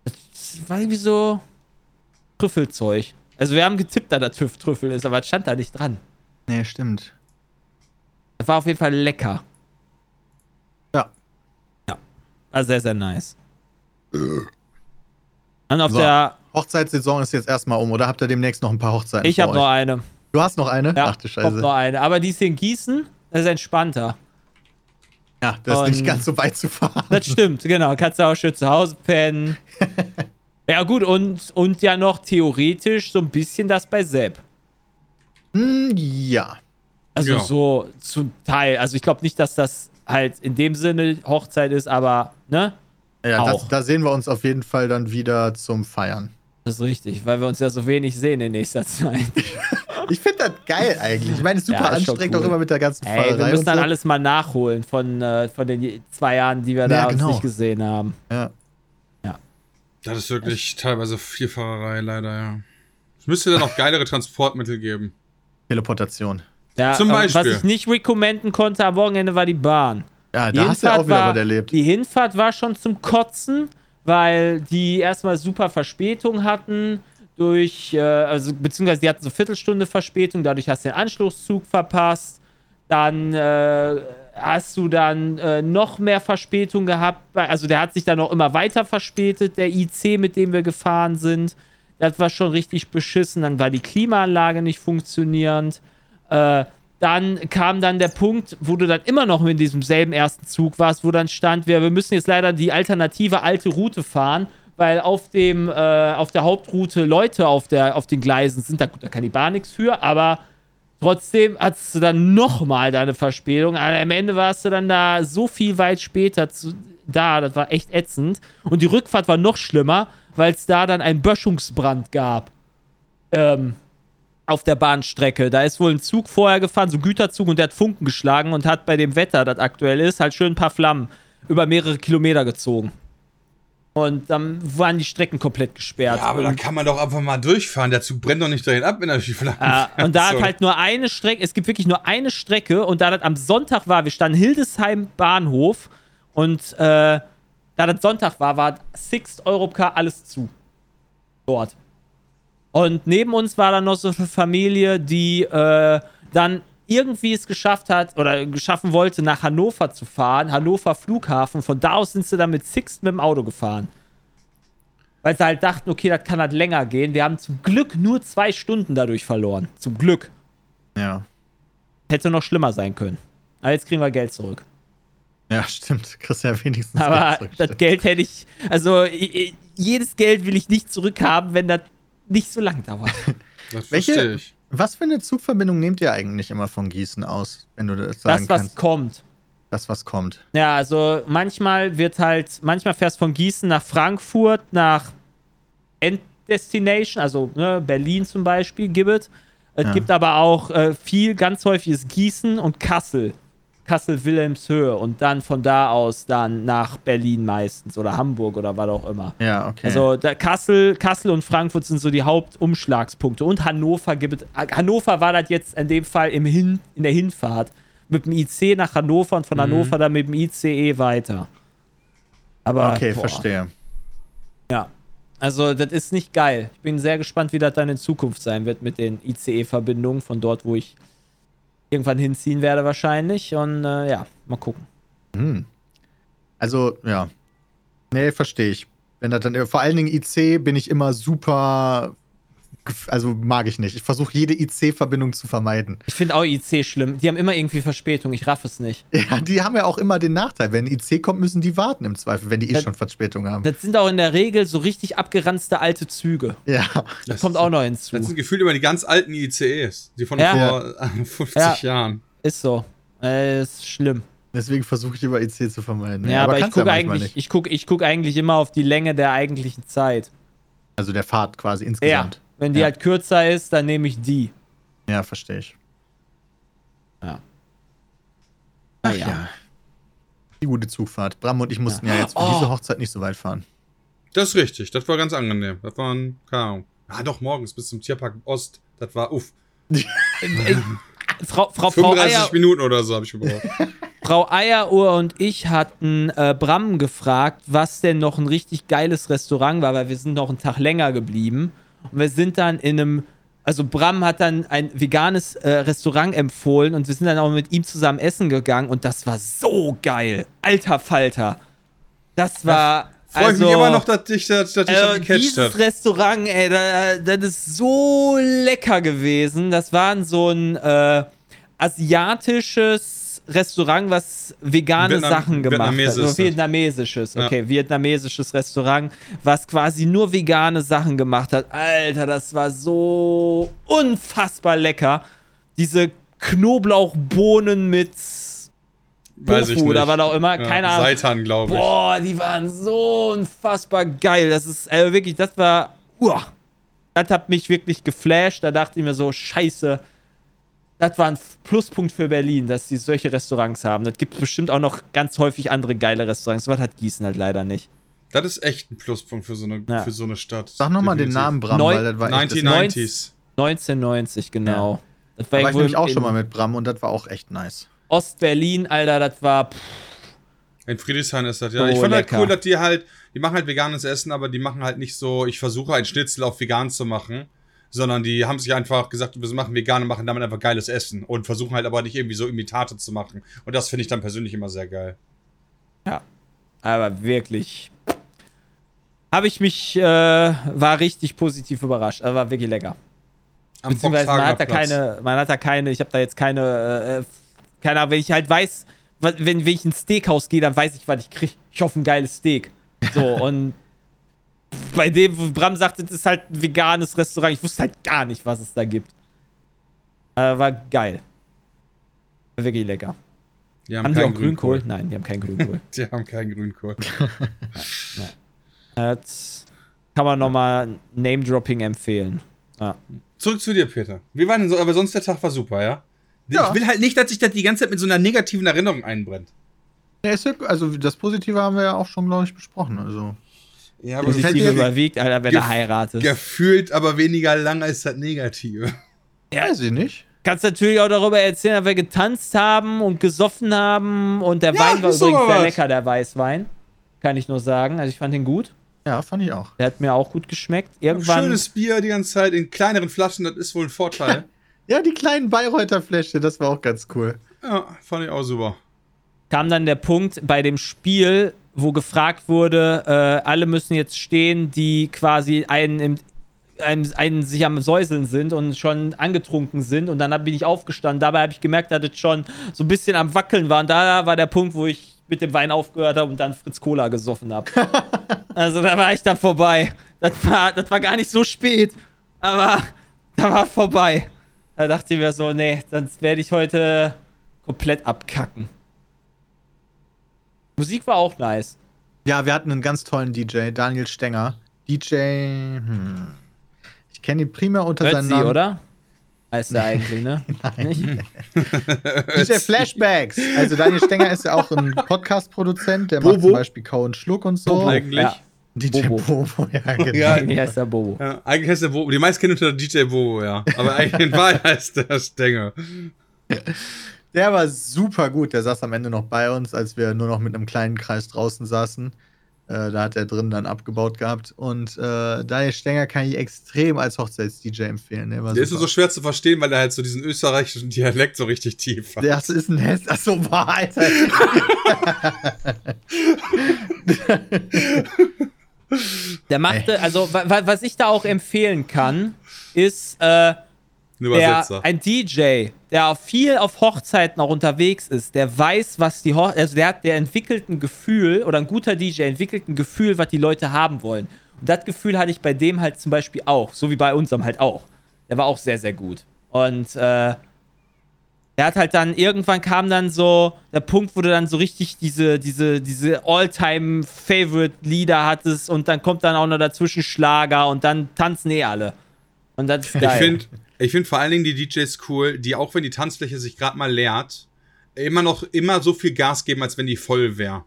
Das war irgendwie so Trüffelzeug. Also wir haben getippt, dass das Trüff Trüffel ist, aber es stand da nicht dran. Nee, stimmt. Das war auf jeden Fall lecker. Ja. War sehr, sehr nice. Und auf So. der. Hochzeitssaison ist jetzt erstmal um, oder habt ihr demnächst noch ein paar Hochzeiten? Ich habe noch eine. Du hast noch eine? Ja, Ach du Scheiße. noch eine. Aber die ist in Gießen. Das ist entspannter. Ja, das ist Und- nicht ganz so weit zu fahren. Das stimmt, genau. Kannst du auch schön zu Hause pennen. *laughs* ja, gut, und, und ja noch theoretisch so ein bisschen das bei Sepp. Hm, ja. Also Ja. so zum Teil. Also ich glaube nicht, dass das halt in dem Sinne Hochzeit ist, aber ne? Ja, das, Auch. da sehen wir uns auf jeden Fall dann wieder zum Feiern. Das ist richtig, weil wir uns ja so wenig sehen in nächster Zeit. *laughs* Ich finde das geil eigentlich. Ich meine, es ist super Ja, ist anstrengend cool. auch immer mit der ganzen Ey, wir Fahrerei müssen und dann so. alles mal nachholen von, äh, von den zwei Jahren, die wir Ja, da genau. uns nicht gesehen haben. Ja. Das ist wirklich teilweise viel Fahrerei, leider, ja. Es müsste dann auch *laughs* geilere Transportmittel geben. Teleportation. Ja, Zum aber Was Beispiel. ich nicht recommenden konnte am Wochenende war die Bahn. Ja, Die da hast du ja auch wieder war- was erlebt. Die Hinfahrt war schon zum Kotzen, weil die erstmal super Verspätung hatten. Durch, äh, also beziehungsweise die hatten so Viertelstunde Verspätung, dadurch hast du den Anschlusszug verpasst. Dann äh, hast du dann äh, noch mehr Verspätung gehabt. Also der hat sich dann auch immer weiter verspätet, der IC, mit dem wir gefahren sind. Das war schon richtig beschissen. Dann war die Klimaanlage nicht funktionierend. Äh, dann kam dann der Punkt, wo du dann immer noch in diesem selben ersten Zug warst, wo dann stand, wir, wir müssen jetzt leider die alternative alte Route fahren, weil auf dem, äh, auf der Hauptroute Leute auf, der, auf den Gleisen sind. Da, gut, da kann die Bahn nichts für, aber trotzdem hattest du dann nochmal deine Verspätung. Aber am Ende warst du dann da so viel weit später zu, da, das war echt ätzend. Und die Rückfahrt war noch schlimmer, weil es da dann einen Böschungsbrand gab. Ähm, auf der Bahnstrecke. Da ist wohl ein Zug vorher gefahren, so ein Güterzug, und der hat Funken geschlagen und hat bei dem Wetter, das aktuell ist, halt schön ein paar Flammen über mehrere Kilometer gezogen. Und dann waren die Strecken komplett gesperrt. Ja, aber da und, kann man doch einfach mal durchfahren. Der Zug brennt doch nicht dahin ab, wenn er schief lang äh, und da *laughs* hat halt nur eine Strecke, es gibt wirklich nur eine Strecke und da das am Sonntag war, wir standen Hildesheim Bahnhof und äh, da das Sonntag war, war Sixt Europcar alles zu. Dort. Und neben uns war dann noch so eine Familie, die äh, dann irgendwie es geschafft hat oder geschaffen wollte, nach Hannover zu fahren, Hannover Flughafen. Von da aus sind sie dann mit Sixt mit dem Auto gefahren. Weil sie halt dachten, okay, das kann halt länger gehen. Wir haben zum Glück nur zwei Stunden dadurch verloren. Zum Glück. Ja. Hätte noch schlimmer sein können. Aber jetzt kriegen wir Geld zurück. Ja, stimmt. Kriegst ja wenigstens Aber zurück, das. Geld hätte ich, also jedes Geld will ich nicht zurückhaben, wenn das nicht so lang dauert. Das Welche- verstehe ich. Was für eine Zugverbindung nehmt ihr eigentlich immer von Gießen aus, wenn du das sagen Das, was kannst? kommt. Das, was kommt. Ja, also manchmal wird halt, manchmal fährst von Gießen nach Frankfurt, nach Enddestination, also ne, Berlin zum Beispiel, gibt es. Es Ja. gibt aber auch äh, viel, ganz häufig ist Gießen und Kassel. Kassel-Wilhelmshöhe und dann von da aus dann nach Berlin meistens oder Hamburg oder was auch immer. Ja, okay. Also da Kassel, Kassel und Frankfurt sind so die Hauptumschlagspunkte. Und Hannover gibt es. Hannover war das jetzt in dem Fall im Hin, in der Hinfahrt. Mit dem IC nach Hannover und von Hannover dann mit dem ICE weiter. Aber. okay, boah, verstehe. Ja. Also, das ist nicht geil. Ich bin sehr gespannt, wie das dann in Zukunft sein wird mit den ICE-Verbindungen von dort, wo ich irgendwann hinziehen werde, wahrscheinlich. Und äh, ja, mal gucken. Hm. Also, ja. Nee, verstehe ich. Wenn das dann, vor allen Dingen IC bin ich immer super, also mag ich nicht. Ich versuche jede IC-Verbindung zu vermeiden. Ich finde auch IC schlimm. Die haben immer irgendwie Verspätung. Ich raff es nicht. Ja, die haben ja auch immer den Nachteil. Wenn IC kommt, müssen die warten im Zweifel, wenn die eh Das- schon Verspätung haben. Das sind auch in der Regel so richtig abgeranzte alte Züge. Ja. Das kommt auch noch hinzu. Das sind gefühlt immer die ganz alten ICEs, die von Ja. vor äh, 50 Ja. Jahren. Ist so. Äh, ist schlimm. Deswegen versuche ich über IC zu vermeiden. Ja, aber, ich kannst ja gucke manchmal eigentlich, ich guck, ich guck eigentlich immer auf die Länge der eigentlichen Zeit. Also der Fahrt quasi Ja. Wenn die Ja. halt kürzer ist, dann nehme ich die. Ja, verstehe ich. Ja. Ach Naja. ja. Die gute Zugfahrt. Bram und ich mussten ja, Ja. jetzt für Oh. diese Hochzeit nicht so weit fahren. Das ist richtig, das war ganz angenehm. Das waren, keine Ahnung. Ah, doch, morgens bis zum Tierpark Ost. Das war, uff, *laughs* Frau, Frau, Frau, 35 Eier, Minuten oder so habe ich gebraucht. *laughs* Frau Eieruhr und ich hatten äh, Bram gefragt, was denn noch ein richtig geiles Restaurant war, weil wir sind noch einen Tag länger geblieben. Und wir sind dann in einem, also Bram hat dann ein veganes äh, Restaurant empfohlen und wir sind dann auch mit ihm zusammen essen gegangen und das war so geil. Alter Falter. Das war. Freue also, ich mich immer noch, dass dich das, dass dich das äh, gecatcht dieses hat. Restaurant, ey, da, das ist so lecker gewesen. Das war so ein äh, asiatisches Restaurant, was vegane Vietnam- Sachen gemacht hat. Vietnamesisch Also ist das. vietnamesisches, Ja. okay, vietnamesisches Restaurant, was quasi nur vegane Sachen gemacht hat. Alter, das war so unfassbar lecker. Diese Knoblauchbohnen mit Weiß Tofu oder was auch immer, Ja, keine Ahnung. Seitan, glaube ich. Boah, die waren so unfassbar geil. Das ist, also wirklich, das war, uah, das hat mich wirklich geflasht. Da dachte ich mir so, scheiße, das war ein Pluspunkt für Berlin, dass die solche Restaurants haben. Das gibt bestimmt auch noch ganz häufig andere geile Restaurants. Was hat Gießen halt leider nicht. Das ist echt ein Pluspunkt für so eine, Ja. für so eine Stadt. Sag nochmal den. Namen, Bram, Neu- weil das war echt. Das 1990s. 1990, genau. Das da war ich nämlich auch schon mal mit Bram und das war auch echt nice. Ostberlin, Alter, das war. Pff, In Friedrichshain ist das, ja. Oh, ich fand halt lecker. cool, dass die halt, die machen halt veganes Essen, aber die machen halt nicht so, ich versuche ein Schnitzel auf vegan zu machen, sondern die haben sich einfach gesagt, wir machen vegan und machen damit einfach geiles Essen und versuchen halt aber nicht irgendwie so Imitate zu machen. Und das finde ich dann persönlich immer sehr geil. Ja, aber wirklich. Habe ich mich, äh, war richtig positiv überrascht. Also war wirklich lecker. Am Beziehungsweise man hat da Platz. keine, man hat da keine, ich habe da jetzt keine, äh, keine Ahnung, wenn ich halt weiß, wenn, wenn ich ins Steakhouse gehe, dann weiß ich, was ich kriege. Ich hoffe, ein geiles Steak. So, *laughs* und bei dem, wo Bram sagte, das ist halt ein veganes Restaurant, ich wusste halt gar nicht, was es da gibt. Äh, war geil. War wirklich lecker. Die Haben die auch keinen Grünkohl? Nein, die haben keinen Grünkohl. *laughs* Die haben keinen Grünkohl. Das kann man nochmal Name-Dropping empfehlen. Ja. Zurück zu dir, Peter. Wie war denn so, aber sonst der Tag war super, ja? Ja. Ich will halt nicht, dass sich das die ganze Zeit mit so einer negativen Erinnerung einbrennt. Ja, ist ja, also das Positive haben wir ja auch schon, glaube ich, besprochen. Also, Ja, aber Das fällt Positiv mir- überwiegt, Alter, wenn er heiratet. gefühlt aber weniger lang als das Negative. Weiß ich nicht. Kannst natürlich auch darüber erzählen, dass wir getanzt haben und gesoffen haben und der Ja, Wein war übrigens sehr was. lecker, der Weißwein. Kann ich nur sagen. Also ich fand ihn gut. Ja, fand ich auch. Der hat mir auch gut geschmeckt. Irgendwann Schönes Bier die ganze Zeit in kleineren Flaschen, das ist wohl ein Vorteil. *laughs* Ja, die kleinen Bayreuther Fläschchen, das war auch ganz cool. ja, fand ich auch super. kam dann der Punkt bei dem Spiel, wo gefragt wurde, äh, alle müssen jetzt stehen, die quasi einen, im, einen, einen sich am Säuseln sind und schon angetrunken sind. Und dann bin ich aufgestanden. Dabei habe ich gemerkt, dass es schon so ein bisschen am Wackeln war. Und da war der Punkt, wo ich mit dem Wein aufgehört habe und dann Fritz Cola gesoffen habe. *laughs* also da war ich dann vorbei. Das war, das war gar nicht so spät. Aber da war vorbei. Da dachte ich mir so, nee, sonst werde ich heute komplett abkacken. Musik war auch nice. Ja, wir hatten einen ganz tollen DJ, Daniel Stenger. DJ, hm. Ich kenne ihn primär unter seinem Ötzi, Namen. oder? Heißt er eigentlich, ne? *laughs* Nicht? *laughs* DJ Flashbacks. Also Daniel Stenger ist ja auch ein *laughs* Podcast-Produzent, der macht Bobo. zum Beispiel Kau und Schluck und so. Bobo. Eigentlich. Ja. DJ Bobo. Bobo, ja, genau. Ja. Eigentlich heißt er Bobo. Ja, eigentlich heißt der Bobo. Die meisten kennen unter DJ Bobo, ja. Aber eigentlich in Wahrheit heißt der Stenger. Der war super gut. Der saß am Ende noch bei uns, als wir nur noch mit einem kleinen Kreis draußen saßen. Äh, da hat er drin dann abgebaut gehabt. Und äh, Daniel Stenger kann ich extrem als Hochzeits-DJ empfehlen. Der, war Der ist nur so schwer zu verstehen, weil er halt so diesen österreichischen Dialekt so richtig tief hat. Das ist ein Hess. Achso, boah, Alter. *laughs* Der machte, also wa wa was ich da auch empfehlen kann, ist äh, Ein der, Übersetzer. ein DJ, der viel auf Hochzeiten auch unterwegs ist, der weiß, was die Hoch also der hat, der entwickelt ein Gefühl oder ein guter DJ entwickelt ein Gefühl, was die Leute haben wollen. Und das Gefühl hatte ich bei dem halt zum Beispiel auch, so wie bei unserem halt auch. Der war auch sehr, sehr gut. Und äh, der hat halt dann, irgendwann kam dann so der Punkt, wo du dann so richtig diese, diese, diese All-Time-Favorite-Lieder hattest und dann kommt dann auch noch dazwischen Schlager und dann tanzen eh alle. Und das ist geil. Ich finde ich find vor allen Dingen die DJs cool, die auch wenn die Tanzfläche sich gerade mal leert, immer noch immer so viel Gas geben, als wenn die voll wäre.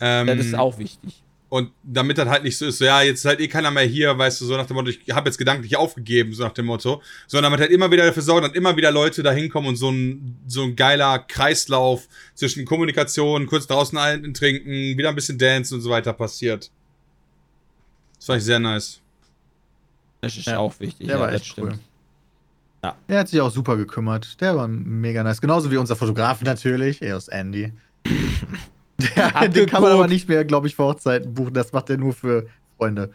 Ähm, das ist auch wichtig. Und damit das halt nicht so ist, so, ja, jetzt ist halt eh keiner mehr hier, weißt du, so nach dem Motto, ich habe jetzt gedanklich aufgegeben, so nach dem Motto, sondern damit halt immer wieder dafür sorgt, dass immer wieder Leute da hinkommen und so ein, so ein geiler Kreislauf zwischen Kommunikation, kurz draußen ein trinken, wieder ein bisschen Dance und so weiter passiert. Das fand ich sehr nice. Das ist Ja, auch wichtig. Der ja, war das echt cool. Ja. Der hat sich auch super gekümmert. Der war mega nice. Genauso wie unser Fotograf natürlich. Er ist Andy. *laughs* Der, *laughs* den kann man aber nicht mehr, glaube ich, für Hochzeiten buchen. Das macht er nur für Freunde.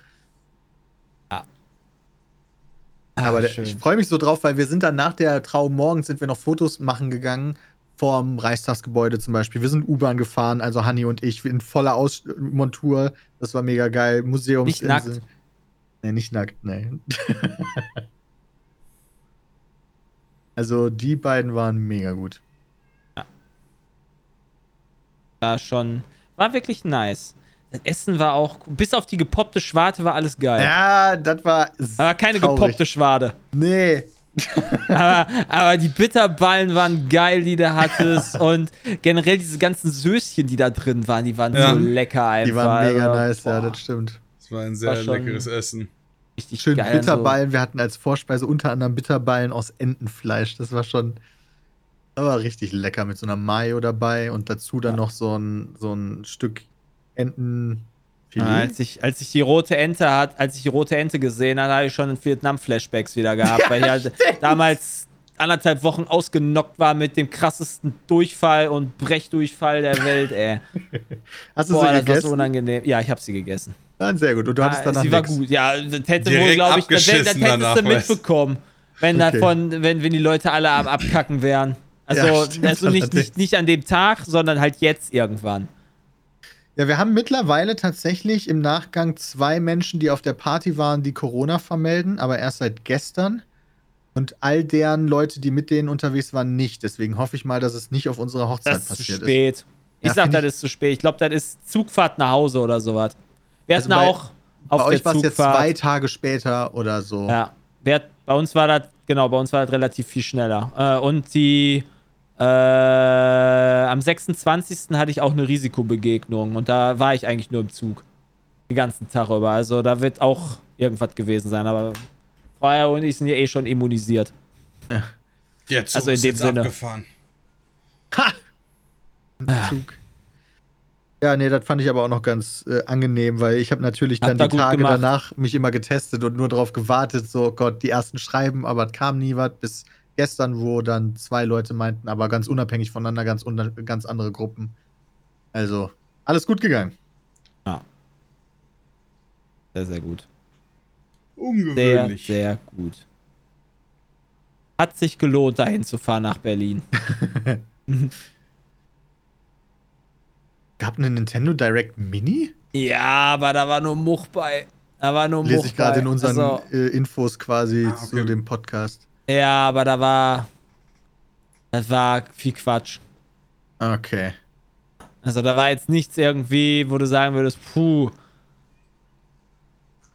Aber der, ich freue mich so drauf, weil wir sind dann nach der Trauung morgens sind wir noch Fotos machen gegangen vorm Reichstagsgebäude zum Beispiel. Wir sind U-Bahn gefahren, also Hanni und ich in voller Aus Montur. Das war mega geil. Museumsinsel. Nicht nackt? Nee, nicht nackt, nee. *laughs* also die beiden waren mega gut. war schon, war wirklich nice. Das Essen war auch, bis auf die gepoppte Schwarte war alles geil. Ja, das war. Aber keine traurig. gepoppte Schwade. Nee. *laughs* aber, aber die Bitterballen waren geil, die du hattest. *laughs* und generell diese ganzen Söschen, die da drin waren, die waren Ja. so lecker einfach. Die waren mega Also, nice, ja, boah, das stimmt. Das war ein sehr War leckeres Essen. Richtig Schön geil. Bitterballen. Wir hatten als Vorspeise unter anderem Bitterballen aus Entenfleisch. Das war schon. Aber richtig lecker mit so einer Mayo dabei und dazu dann noch so ein, so ein Stück Entenfilet. So. Als ich, als ich die rote Ente hat, als ich die rote Ente gesehen habe, habe ich schon Vietnam-Flashbacks wieder gehabt, weil ich halt *laughs* damals anderthalb Wochen ausgenockt war mit dem krassesten Durchfall und Brechdurchfall der Welt, ey. *laughs* Hast du Boah, sie das war so gegessen? unangenehm. Ja, ich habe sie gegessen. Ah, sehr gut. Und du hattest Ah, danach sie war nix. gut, ja. Das hätte wohl, glaube ich, das, das hättest danach, du mitbekommen, wenn Okay. davon, wenn, wenn die Leute alle am Abkacken wären. Also, Ja, stimmt also nicht, nicht, nicht an dem Tag, sondern halt jetzt irgendwann. Ja, wir haben mittlerweile tatsächlich im Nachgang zwei Menschen, die auf der Party waren, die Corona vermelden, aber erst seit gestern. Und all deren Leute, die mit denen unterwegs waren, nicht. Deswegen hoffe ich mal, dass es nicht auf unserer Hochzeit Das ist zu passiert ist. spät. Ich Ja, sag, das ist zu spät. Ich glaube, das ist Zugfahrt nach Hause oder sowas. Wir Also hatten bei- auch auf Bei euch war es jetzt zwei Tage später oder so. Ja, wer, bei uns war das, genau, bei uns war das relativ viel schneller. Äh, und die, äh, am 26. hatte ich auch eine Risikobegegnung und da war ich eigentlich nur im Zug. Den ganzen Tag über. Also da wird auch irgendwas gewesen sein. Aber Feuer und ich sind ja eh schon immunisiert. Der Zug Also in ist dem jetzt Sinne. abgefahren. Ha! Zug. Ja, nee, das fand ich aber auch noch ganz äh, angenehm, weil ich habe natürlich Hat dann die Tage gemacht. danach mich immer getestet und nur darauf gewartet, so oh Gott, die ersten schreiben, aber es kam nie was, bis gestern, wo dann zwei Leute meinten, aber ganz unabhängig voneinander, ganz, ganz andere Gruppen. Also, alles gut gegangen. Sehr, sehr gut. Sehr, Ungewöhnlich. sehr gut. Hat sich gelohnt, dahin zu fahren nach Berlin. *laughs* *laughs* Gab eine Nintendo Direct Mini? Ja, aber da war nur Much bei. Da war nur Much Lese ich gerade in unseren Also, äh, Infos quasi Ah, okay. zu dem Podcast. ja, aber da war. Das war viel Quatsch. Okay. Also da war jetzt nichts irgendwie, wo du sagen würdest, puh.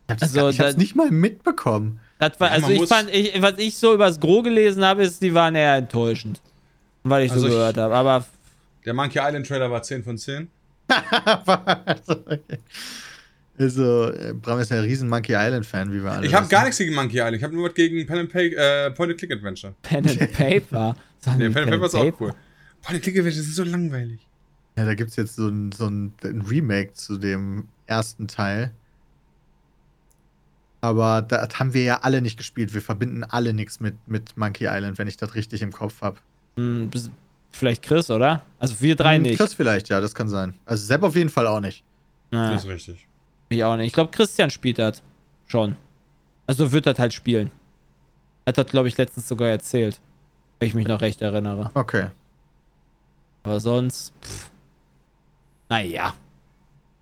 Ich hab's, Also, ich hab's da- nicht mal mitbekommen. Das war, Ja, also ich fand, ich, was ich so übers Gro gelesen habe, ist, die waren eher enttäuschend. Weil ich Also so gehört habe. Aber Der Monkey Island Trailer war 10 von 10. *laughs* also, äh, Bram ist ja ein riesen Monkey Island-Fan, wie wir alle Ich habe gar nichts gegen Monkey Island. Ich habe nur was gegen Pen and Pay, äh, Point and Click Adventure. *laughs* Pen and Paper. Sagen *laughs* Nee, die Pen and Paper ist auch cool. Point and Click Adventure sind so langweilig. Ja, da gibt's jetzt so ein, so ein, ein Remake zu dem ersten Teil. Aber das haben wir ja alle nicht gespielt. Wir verbinden alle nichts mit, mit Monkey Island, wenn ich das richtig im Kopf habe. Hm, vielleicht Chris, oder? Also wir drei nicht. Chris vielleicht, ja, das kann sein. Also Sepp auf jeden Fall auch nicht. Ja, Das ist richtig. ich auch nicht. Ich glaube, Christian spielt das schon. Also wird das halt spielen. Hat das, glaube ich, letztens sogar erzählt. Wenn ich mich noch recht erinnere. Okay. Aber sonst. Pff. Naja.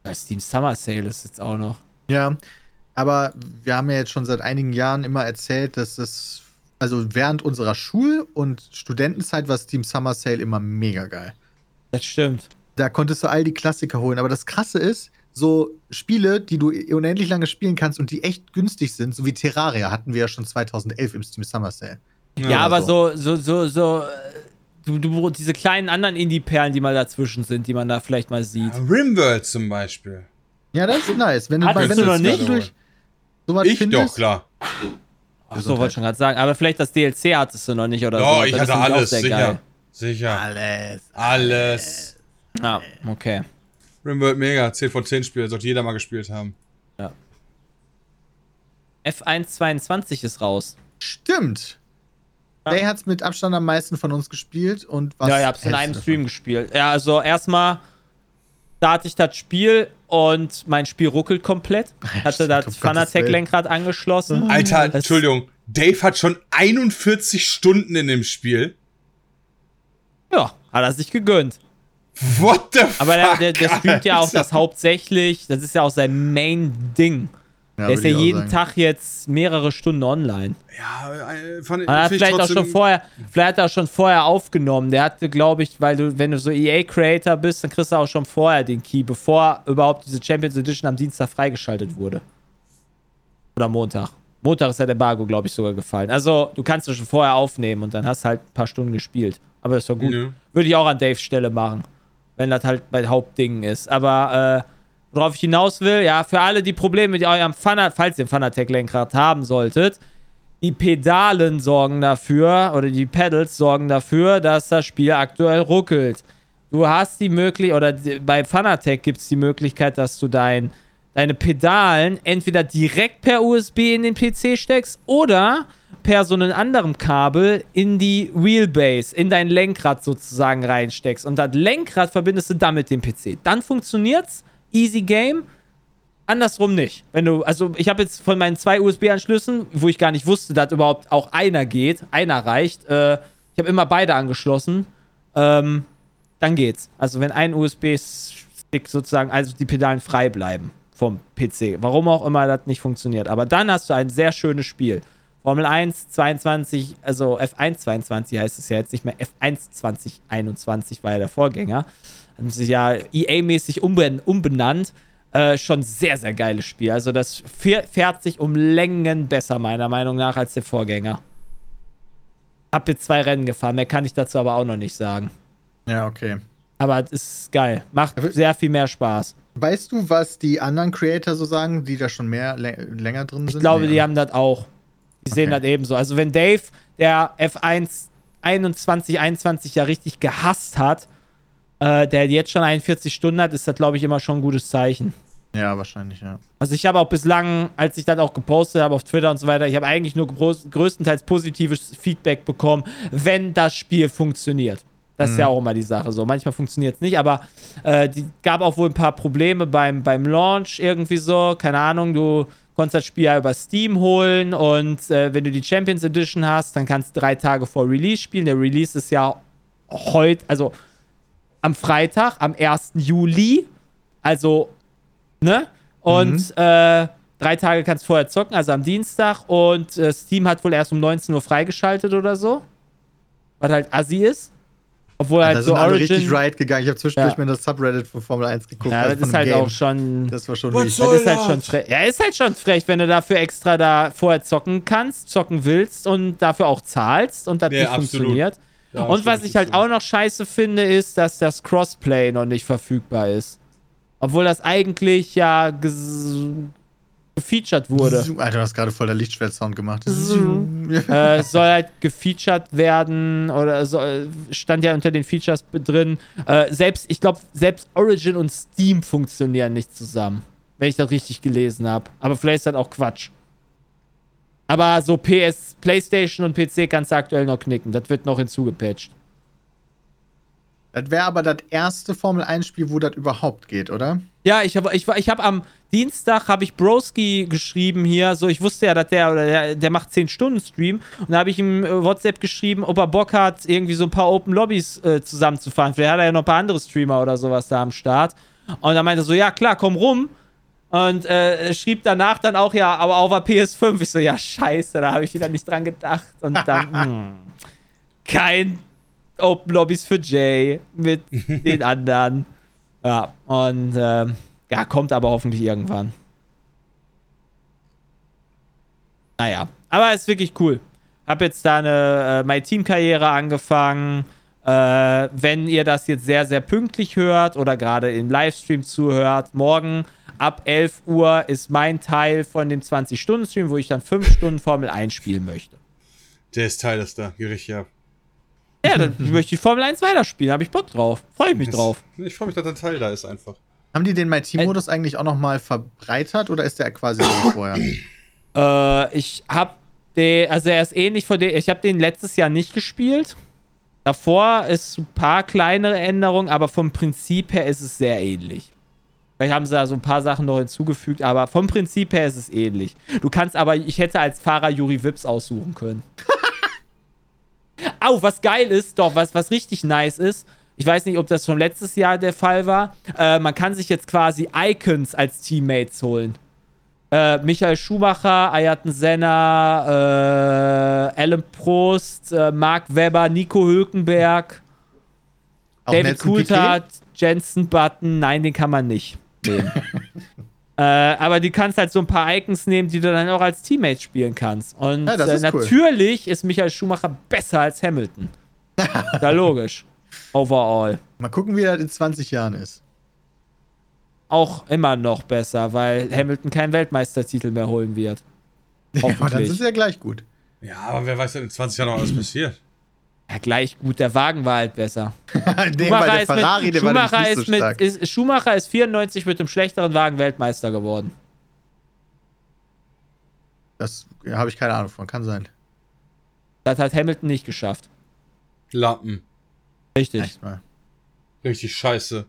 Das Steam Summer Sale ist jetzt auch noch. Ja, aber wir haben ja jetzt schon seit einigen Jahren immer erzählt, dass es, also während unserer Schul- und Studentenzeit war Steam Summer Sale immer mega geil. Das stimmt. Da konntest du all die Klassiker holen. Aber das Krasse ist, so Spiele, die du unendlich lange spielen kannst und die echt günstig sind, so wie Terraria, hatten wir ja schon 2011 im Steam Summer Sale. Ja, aber so. so, so, so, äh, Du, du, diese kleinen anderen Indie-Perlen, die mal dazwischen sind, die man da vielleicht mal sieht. Rimworld zum Beispiel. Ja, das ist nice. Wenn du, Hattest wenn du du noch nicht? sowas Ich findest, doch, klar. Ach so, wollte ich schon gerade sagen. Aber vielleicht das DLC hattest du noch nicht oder Doch, so. ich Das hatte alles, sicher. geil. Sicher. alles. Alles. Ah, okay. Rimworld mega, 10 von 10 Spiele, sollte jeder mal gespielt haben. F122 ist raus. Stimmt. Ja. Day hat's mit Abstand am meisten von uns gespielt und was. ja, ich hab's in einem Stream gespielt. Ja, also erstmal starte ich das Spiel und mein Spiel ruckelt komplett. *laughs* Hatte das Fanatec-Lenkrad angeschlossen. Alter, Das- Entschuldigung. Dave hat schon 41 Stunden in dem Spiel. Ja, hat er sich gegönnt. What the fuck? Aber der, der, der streamt ja auch das hauptsächlich, das ist ja auch sein Main-Ding. Ja, der ist ja ich jeden sagen. Tag jetzt mehrere Stunden online. Ja, äh, fand, Er hat ich vielleicht auch schon vorher, vielleicht hat er auch schon vorher aufgenommen. Der hatte, glaube ich, weil du, wenn du so EA-Creator bist, dann kriegst du auch schon vorher den Key, bevor überhaupt diese Champions Edition am Dienstag freigeschaltet wurde. Oder Montag. Montag ist ja der Embargo, glaube ich, sogar gefallen. Also, du kannst es schon vorher aufnehmen und dann hast halt ein paar Stunden gespielt. Aber das war gut. Ja. Würde ich auch an Daves Stelle machen. Wenn das halt mein Hauptding ist. Aber, äh, worauf ich hinaus will, ja, für alle, die Probleme mit eurem Fanat, falls ihr ein Fanatec-Lenkrad haben solltet, die Pedalen sorgen dafür, oder die Pedals sorgen dafür, dass das Spiel aktuell ruckelt. Du hast die Möglichkeit, oder bei Fanatec gibt es die Möglichkeit, dass du dein, deine Pedalen entweder direkt per USB in den PC steckst oder per so einem anderen Kabel in die Wheelbase, in dein Lenkrad sozusagen reinsteckst. Und das Lenkrad verbindest du dann mit dem PC. Dann funktioniert's. Easy Game. Andersrum nicht. Wenn du, also ich habe jetzt von meinen zwei USB-Anschlüssen, wo ich gar nicht wusste, dass überhaupt auch einer geht, einer reicht. Äh, ich habe immer beide angeschlossen. Ähm, dann geht's. Also wenn ein USB-Stick sozusagen, also die Pedalen frei bleiben vom PC. Warum auch immer das nicht funktioniert. Aber dann hast du ein sehr schönes Spiel. Formel 1 22, also F1 22 heißt es ja jetzt nicht mehr F1 2021, war ja der Vorgänger. Haben sich ja EA-mäßig umben umbenannt. Äh, schon sehr, sehr geiles Spiel. Also das fähr- fährt sich um Längen besser, meiner Meinung nach, als der Vorgänger. Hab jetzt zwei Rennen gefahren, mehr kann ich dazu aber auch noch nicht sagen. Ja, okay. Aber es ist geil. Macht sehr viel mehr Spaß. Weißt du, was die anderen Creator so sagen, die da schon mehr lä- länger drin sind? Ich glaube, Nee, die haben das auch. Die sehen Okay. das ebenso. Also wenn Dave, der F1 21, 21 ja richtig gehasst hat, äh, der jetzt schon 41 Stunden hat, ist das, glaube ich, immer schon ein gutes Zeichen. Ja, wahrscheinlich, ja. Also ich habe auch bislang, als ich das auch gepostet habe auf Twitter und so weiter, ich habe eigentlich nur größtenteils positives Feedback bekommen, wenn das Spiel funktioniert. Das ist ja auch immer die Sache so. Manchmal funktioniert es nicht, aber äh, die gab auch wohl ein paar Probleme beim, beim Launch irgendwie so. Keine Ahnung, du konntest das Spiel ja über Steam holen und äh, wenn du die Champions Edition hast, dann kannst du drei Tage vor Release spielen. Der Release ist ja heute, also am Freitag, am 1. Juli. Also ne? Und äh, drei Tage kannst du vorher zocken, also am Dienstag. Und äh, Steam hat wohl erst um 19 Uhr freigeschaltet oder so. Was halt assi ist. Obwohl da halt so sind alle Origin. richtig right gegangen. Ich habe zwischendurch Ja. mir das Subreddit von Formel 1 geguckt. ja, also das ist halt Game. auch schon. Das war schon soll Das ist halt schon frech. Ja, ist halt schon frech, wenn du dafür extra da vorher zocken kannst, zocken willst und dafür auch zahlst und das Ja, nicht absolut. funktioniert. Ja, und was ich halt auch noch scheiße finde, ist, dass das Crossplay noch nicht verfügbar ist. Obwohl das eigentlich ja gefeatured wurde. Alter, du hast gerade voll der Lichtschwert-Sound gemacht. äh, es soll halt gefeatured werden oder soll, stand ja unter den Features drin. Äh, selbst, ich glaube, selbst Origin und Steam funktionieren nicht zusammen. Wenn ich das richtig gelesen habe. Aber vielleicht ist das auch Quatsch. Aber so PS, PlayStation und PC kannst du aktuell noch knicken. Das wird noch hinzugepatcht. Das wäre aber das erste Formel 1-Spiel, wo das überhaupt geht, oder? Ja, ich habe ich, ich hab am Dienstag habe ich Broski geschrieben hier, so ich wusste ja, dass der der, der macht 10 Stunden Stream und da habe ich ihm äh, WhatsApp geschrieben, ob er Bock hat, irgendwie so ein paar Open Lobbys äh, zusammenzufahren. Vielleicht hat er ja noch ein paar andere Streamer oder sowas da am Start. Und dann meinte er so, ja klar, komm rum. Und äh, schrieb danach dann auch, ja, aber auf der PS5. Ich so, ja, scheiße, da habe ich wieder nicht dran gedacht. Und dann, *laughs* hm, kein Open Lobbys für Jay mit *laughs* den anderen. Ja, und ähm, ja, kommt aber hoffentlich irgendwann. Naja, aber ist wirklich cool. Hab jetzt da eine äh, My Team-Karriere angefangen. Äh, wenn ihr das jetzt sehr, sehr pünktlich hört oder gerade im Livestream zuhört, morgen ab 11 Uhr ist mein Teil von dem 20-Stunden-Stream, wo ich dann 5 Stunden Formel 1 spielen möchte. Der ist Teil ist da, geh richtig ab. Ja, dann *laughs* möchte ich Formel 1 weiterspielen. Habe ich Bock drauf. Freue ich mich drauf. Ich freue mich, dass der Teil da ist einfach. Haben die den My Team-Modus eigentlich auch nochmal verbreitert oder ist der quasi so wie *coughs* vorher? Äh, ich hab den, also er ist ähnlich von dem, ich habe den letztes Jahr nicht gespielt. Davor ist ein paar kleinere Änderungen, aber vom Prinzip her ist es sehr ähnlich. Vielleicht haben sie da so ein paar Sachen noch hinzugefügt, aber vom Prinzip her ist es ähnlich. Du kannst aber, ich hätte als Fahrer Juri Wips aussuchen können. *laughs* Au, was geil ist, doch, was, was richtig nice ist, ich weiß nicht, ob das schon letztes Jahr der Fall war, äh, man kann sich jetzt quasi Icons als Teammates holen. Äh, Michael Schumacher, Ayrton Senna, äh, Alan Prost, äh, Mark Webber, Nico Hülkenberg, Auch David Coulthard, Jensen Button. Nein, den kann man nicht nehmen. *laughs* äh, aber du kannst halt so ein paar Icons nehmen, die du dann auch als Teammate spielen kannst. Und Ja, das äh, ist cool. natürlich ist Michael Schumacher besser als Hamilton. *laughs* ja, logisch. Overall. Mal gucken, wie das in 20 Jahren ist. Auch immer noch besser, weil Hamilton keinen Weltmeistertitel mehr holen wird. *laughs* Ja, aber dann sie ja gleich gut. Ja, aber wer weiß, was in 20 Jahren noch alles passiert. Ja, gleich gut, der Wagen war halt besser. *laughs* Schumacher, ist, Ferrari, mit, der war Schumacher, nämlich nicht ist so mit stark. ist, Schumacher ist 94 mit dem schlechteren Wagen Weltmeister geworden. Das habe ich keine Ahnung von, kann sein. Das hat Hamilton nicht geschafft. Lappen. Richtig. Richtig scheiße.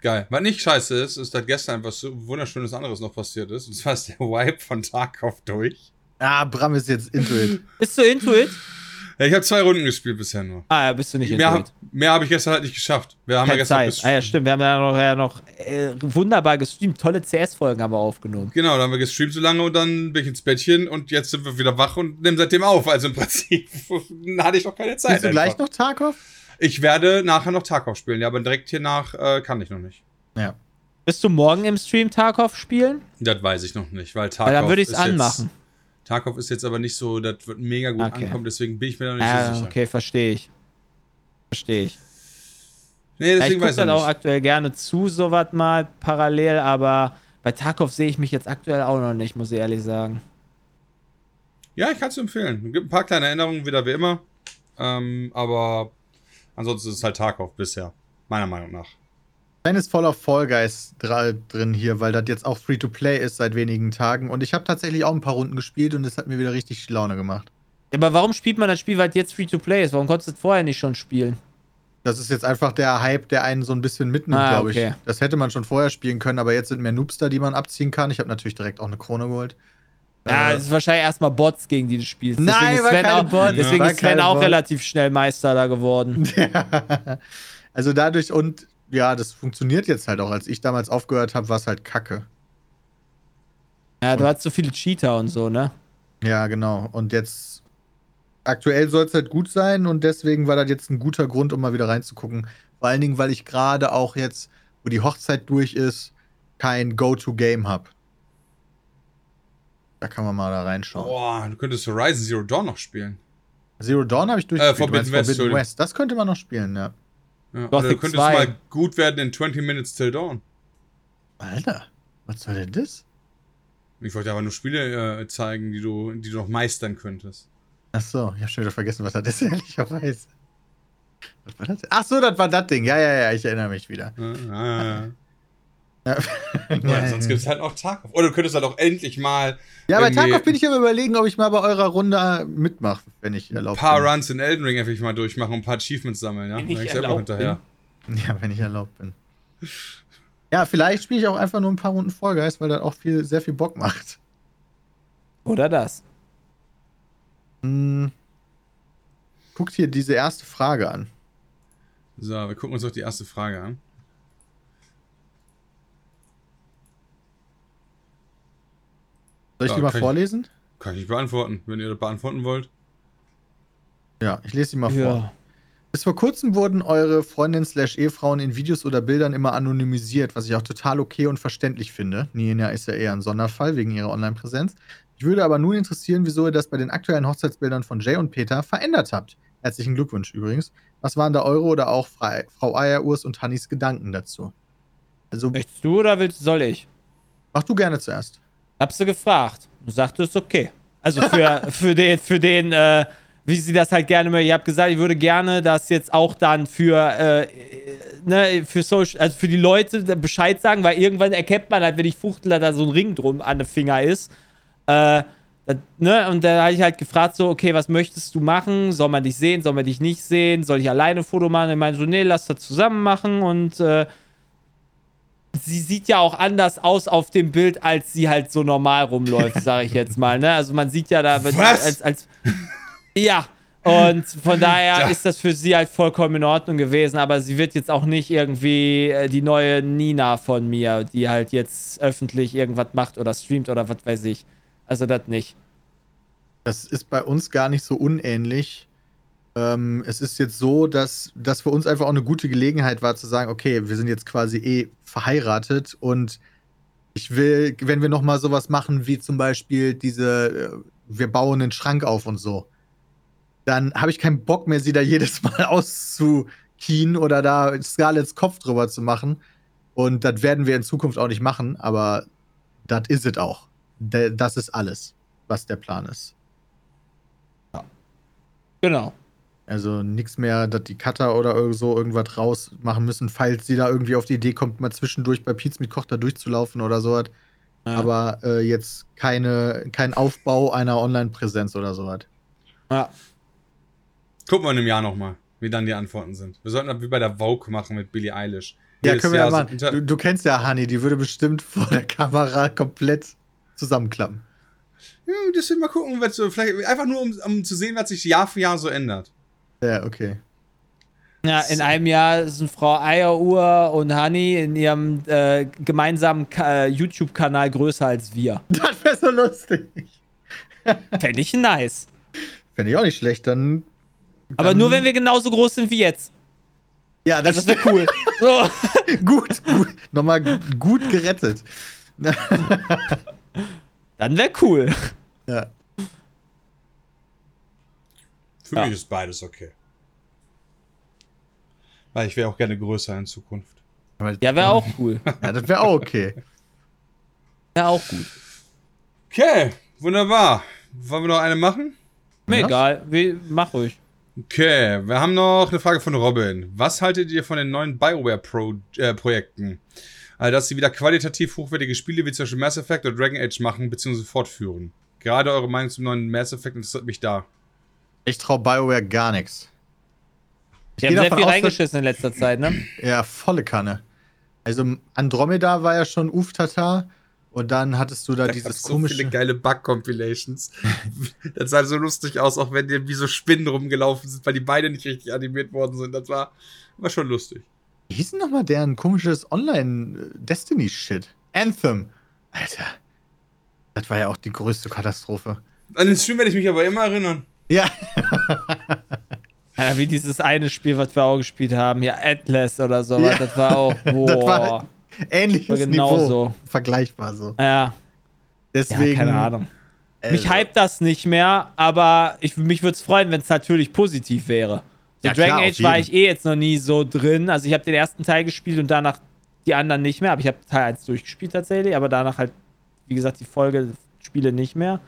Geil. Was nicht scheiße ist, ist, dass gestern etwas so wunderschönes anderes noch passiert ist. Und zwar ist der Wipe von Tarkov durch. Ah, Bram ist jetzt into it. Bist du Intuit? Ja, ich habe zwei Runden gespielt bisher nur. Ah, ja, bist du nicht Mehr, Intuit. mehr habe ich gestern halt nicht geschafft. Wir haben ja Keine gestern Zeit. bis, Ah, ja, stimmt. Wir haben ja noch, ja noch äh, wunderbar gestreamt. Tolle CS-Folgen haben wir aufgenommen. Genau, dann haben wir gestreamt so lange und dann bin ich ins Bettchen und jetzt sind wir wieder wach und nehmen seitdem auf. Also im *laughs* Prinzip hatte ich noch keine Zeit. Spielst du gleich noch Tarkov? Ich werde nachher noch Tarkov spielen, ja, aber direkt hier nach äh, kann ich noch nicht. Ja. Bist du morgen im Stream Tarkov spielen? Das weiß ich noch nicht, weil Tarkov Weil dann würde ich es ist jetzt- anmachen. Tarkov ist jetzt aber nicht so, das wird mega gut Okay. ankommen, deswegen bin ich mir da nicht so Ah, sicher. okay, verstehe ich. Verstehe ich. Nee, Ja, ich deswegen gucke weiß ich dann auch aktuell gerne zu, sowas mal parallel, aber bei Tarkov sehe ich mich jetzt aktuell auch noch nicht, muss ich ehrlich sagen. Ja, ich kann es empfehlen. Es gibt ein paar kleine Änderungen, wieder wie immer. Ähm, aber ansonsten ist es halt Tarkov bisher. Meiner Meinung nach. Fan ist voll auf Fall Guys drin hier, weil das jetzt auch Free-to-Play ist seit wenigen Tagen. Und ich habe tatsächlich auch ein paar Runden gespielt und es hat mir wieder richtig Laune gemacht. Aber warum spielt man das Spiel, weil es jetzt Free-to-Play ist? Warum konntest du es vorher nicht schon spielen? Das ist jetzt einfach der Hype, der einen so ein bisschen mitnimmt, Ah, glaube ich. okay. Das hätte man schon vorher spielen können, aber jetzt sind mehr Noobs da, die man abziehen kann. Ich habe natürlich direkt auch eine Krone geholt. Ja, Äh, es ist wahrscheinlich erstmal Bots, gegen die du spielst. Nein, deswegen ist war Sven auch, Bots. deswegen ist Sven auch Bots. relativ schnell Meister da geworden. *laughs* also dadurch und ja, das funktioniert jetzt halt auch. Als ich damals aufgehört habe, war es halt kacke. Ja, du hast so viele Cheater und so, ne? Ja, genau. Und jetzt aktuell soll es halt gut sein und deswegen war das jetzt ein guter Grund, um mal wieder reinzugucken. Vor allen Dingen, weil ich gerade auch jetzt, wo die Hochzeit durch ist, kein Go-To-Game habe. Da kann man mal da reinschauen. Boah, du könntest Horizon Zero Dawn noch spielen. Zero Dawn habe ich Äh, durchgespielt. Forbidden Du meinst West, Forbidden. West. Das könnte man noch spielen, ja. Ja, Gothic oder könntest 2. mal gut werden in 20 Minutes Till Dawn. Alter, was soll denn das? Ich wollte aber nur Spiele äh, zeigen, die du, die du noch meistern könntest. Ach so, ich habe schon wieder vergessen, was das *laughs* ist, ehrlicherweise. Was war das? Ach so, das war das Ding. Ja, ja, ja, ich erinnere mich wieder. Ah, ah. Ja, *laughs* Ja, sonst gibt es halt auch Tarkov. Oder du könntest halt auch endlich mal ja bei Tarkov bin ich aber überlegen, ob ich mal bei eurer Runde mitmache, wenn ich ein erlaubt paar bin. Runs in Elden Ring einfach mal durchmachen und ein paar Achievements sammeln, ja? Wenn ich erlaubt hinterher. Ja, wenn ich erlaubt bin. Ja, vielleicht spiele ich auch einfach nur ein paar Runden Vollgeist, weil das auch viel, sehr viel Bock macht. Oder das. Hm. Guckt hier diese erste Frage an. So, wir gucken uns doch die erste Frage an. Soll ich Ja, die mal kann ich- vorlesen? Kann ich nicht beantworten, wenn ihr das beantworten wollt. Ja, ich lese die mal vor. Ja. Bis vor kurzem wurden eure Freundinnen slash Ehefrauen in Videos oder Bildern immer anonymisiert, was ich auch total okay und verständlich finde. Nina ist ja eher ein Sonderfall wegen ihrer Online-Präsenz. Ich würde aber nun interessieren, wieso ihr das bei den aktuellen Hochzeitsbildern von Jay und Peter verändert habt. Herzlichen Glückwunsch übrigens. Was waren da eure oder auch Frau Eier, Urs und Hannis Gedanken dazu? Also, Möchtest du oder willst, soll ich? mach du gerne zuerst. Habst du gefragt. Du sagtest okay. Also für, *laughs* für den, für den, äh, wie sie das halt gerne möchte. Ich habe gesagt, ich würde gerne das jetzt auch dann für, äh, ne, für Social, also für die Leute Bescheid sagen, weil irgendwann erkennt man halt, wenn ich fuchtel, da so ein Ring drum an den Finger ist. Äh, das, ne, und da habe ich halt gefragt, so, okay, was möchtest du machen? Soll man dich sehen? Soll man dich nicht sehen? Soll ich alleine ein Foto machen? Ich meine so, nee, lass das zusammen machen und äh, sie sieht ja auch anders aus auf dem Bild, als sie halt so normal rumläuft, sage ich jetzt mal. Ne? Also man sieht ja da Was? als, als ja. Und von daher ist das für sie halt vollkommen in Ordnung gewesen, aber sie wird jetzt auch nicht irgendwie äh, die neue Nina von mir, die halt jetzt öffentlich irgendwas macht oder streamt oder was weiß ich. Also das nicht. Das ist bei uns gar nicht so unähnlich. Ähm, es ist jetzt so, dass das für uns einfach auch eine gute Gelegenheit war zu sagen, okay, wir sind jetzt quasi eh verheiratet und ich will, wenn wir noch mal sowas machen wie zum Beispiel diese, äh, wir bauen einen Schrank auf und so, dann habe ich keinen Bock mehr, sie da *laughs* jedes Mal auszukien oder da Scarletts Kopf drüber zu machen. Und das werden wir in Zukunft auch nicht machen, aber das ist es auch. Das ist alles, was der Plan ist. Genau. Also nichts mehr, dass die Cutter oder so irgendwas rausmachen müssen, falls sie da irgendwie auf die Idee kommt, mal zwischendurch bei Pizza mit Koch da durchzulaufen oder sowas. Ja. Aber äh, jetzt keine, kein Aufbau einer Online-Präsenz oder sowas. Ja. Gucken wir in einem Jahr nochmal, wie dann die Antworten sind. Wir sollten das wie bei der Vogue machen mit Billie Eilish. Ja, Jedes können wir ja Jahr so machen. inter- Du, du kennst ja Hani, die würde bestimmt *laughs* vor der Kamera komplett zusammenklappen. Ja, deswegen mal gucken, was so, vielleicht einfach nur, um, um zu sehen, was sich Jahr für Jahr so ändert. Ja, okay. Ja, in einem Jahr sind Frau Eieruhr und Honey in ihrem äh, gemeinsamen Ka- äh, YouTube-Kanal größer als wir. *laughs* Das wäre so lustig. Fände ich nice. Fände ich auch nicht schlecht, dann. Aber dann- nur wenn wir genauso groß sind wie jetzt. Ja, das, Das wäre cool. *laughs* So. gut, gut. Nochmal gut gerettet. Dann wäre cool. ja. Für Ja. mich ist beides okay. Weil ich wäre auch gerne größer in Zukunft. Ja, wäre auch cool. *laughs* Ja, das wäre auch okay. Wäre auch gut. Okay, wunderbar. Wollen wir noch eine machen? Mir Ja. egal. Wie, mach ruhig. Okay, wir haben noch eine Frage von Robin. Was haltet ihr von den neuen BioWare-Projekten? Also, dass sie wieder qualitativ hochwertige Spiele wie zum Beispiel Mass Effect oder Dragon Age machen bzw. fortführen. Gerade eure Meinung zum neuen Mass Effect interessiert mich da. Ich traue BioWare gar nichts. Die geh haben sehr viel aus, reingeschissen in letzter Zeit, ne? Ja, volle Kanne. Also Andromeda war ja schon Uftata und dann hattest du da Ich hab dieses so komische. viele geile Bug-Compilations. *laughs* das sah so lustig aus, auch wenn die wie so Spinnen rumgelaufen sind, weil die Beine nicht richtig animiert worden sind. Das war, war schon lustig. Wie hieß denn nochmal deren komisches Online-Destiny-Shit? Anthem. Alter. Das war ja auch die größte Katastrophe. An den Stream werde ich mich aber immer erinnern. Ja, *laughs* Ja, wie dieses eine Spiel, was wir auch gespielt haben, ja, Atlas oder sowas. Ja. Das war auch, boah. *laughs* Das war- ähnliches War genau Niveau. so. Vergleichbar so. ja, ja, Deswegen. keine Ahnung. Mich also, hypt das nicht mehr, aber ich, mich würde es freuen, wenn es natürlich positiv wäre. So Ja, Dragon klar, Age war ich eh jetzt noch nie so drin. Also ich habe den ersten Teil gespielt und danach die anderen nicht mehr. Aber ich habe Teil 1 durchgespielt tatsächlich, aber danach halt, wie gesagt, die Folgespiele nicht mehr.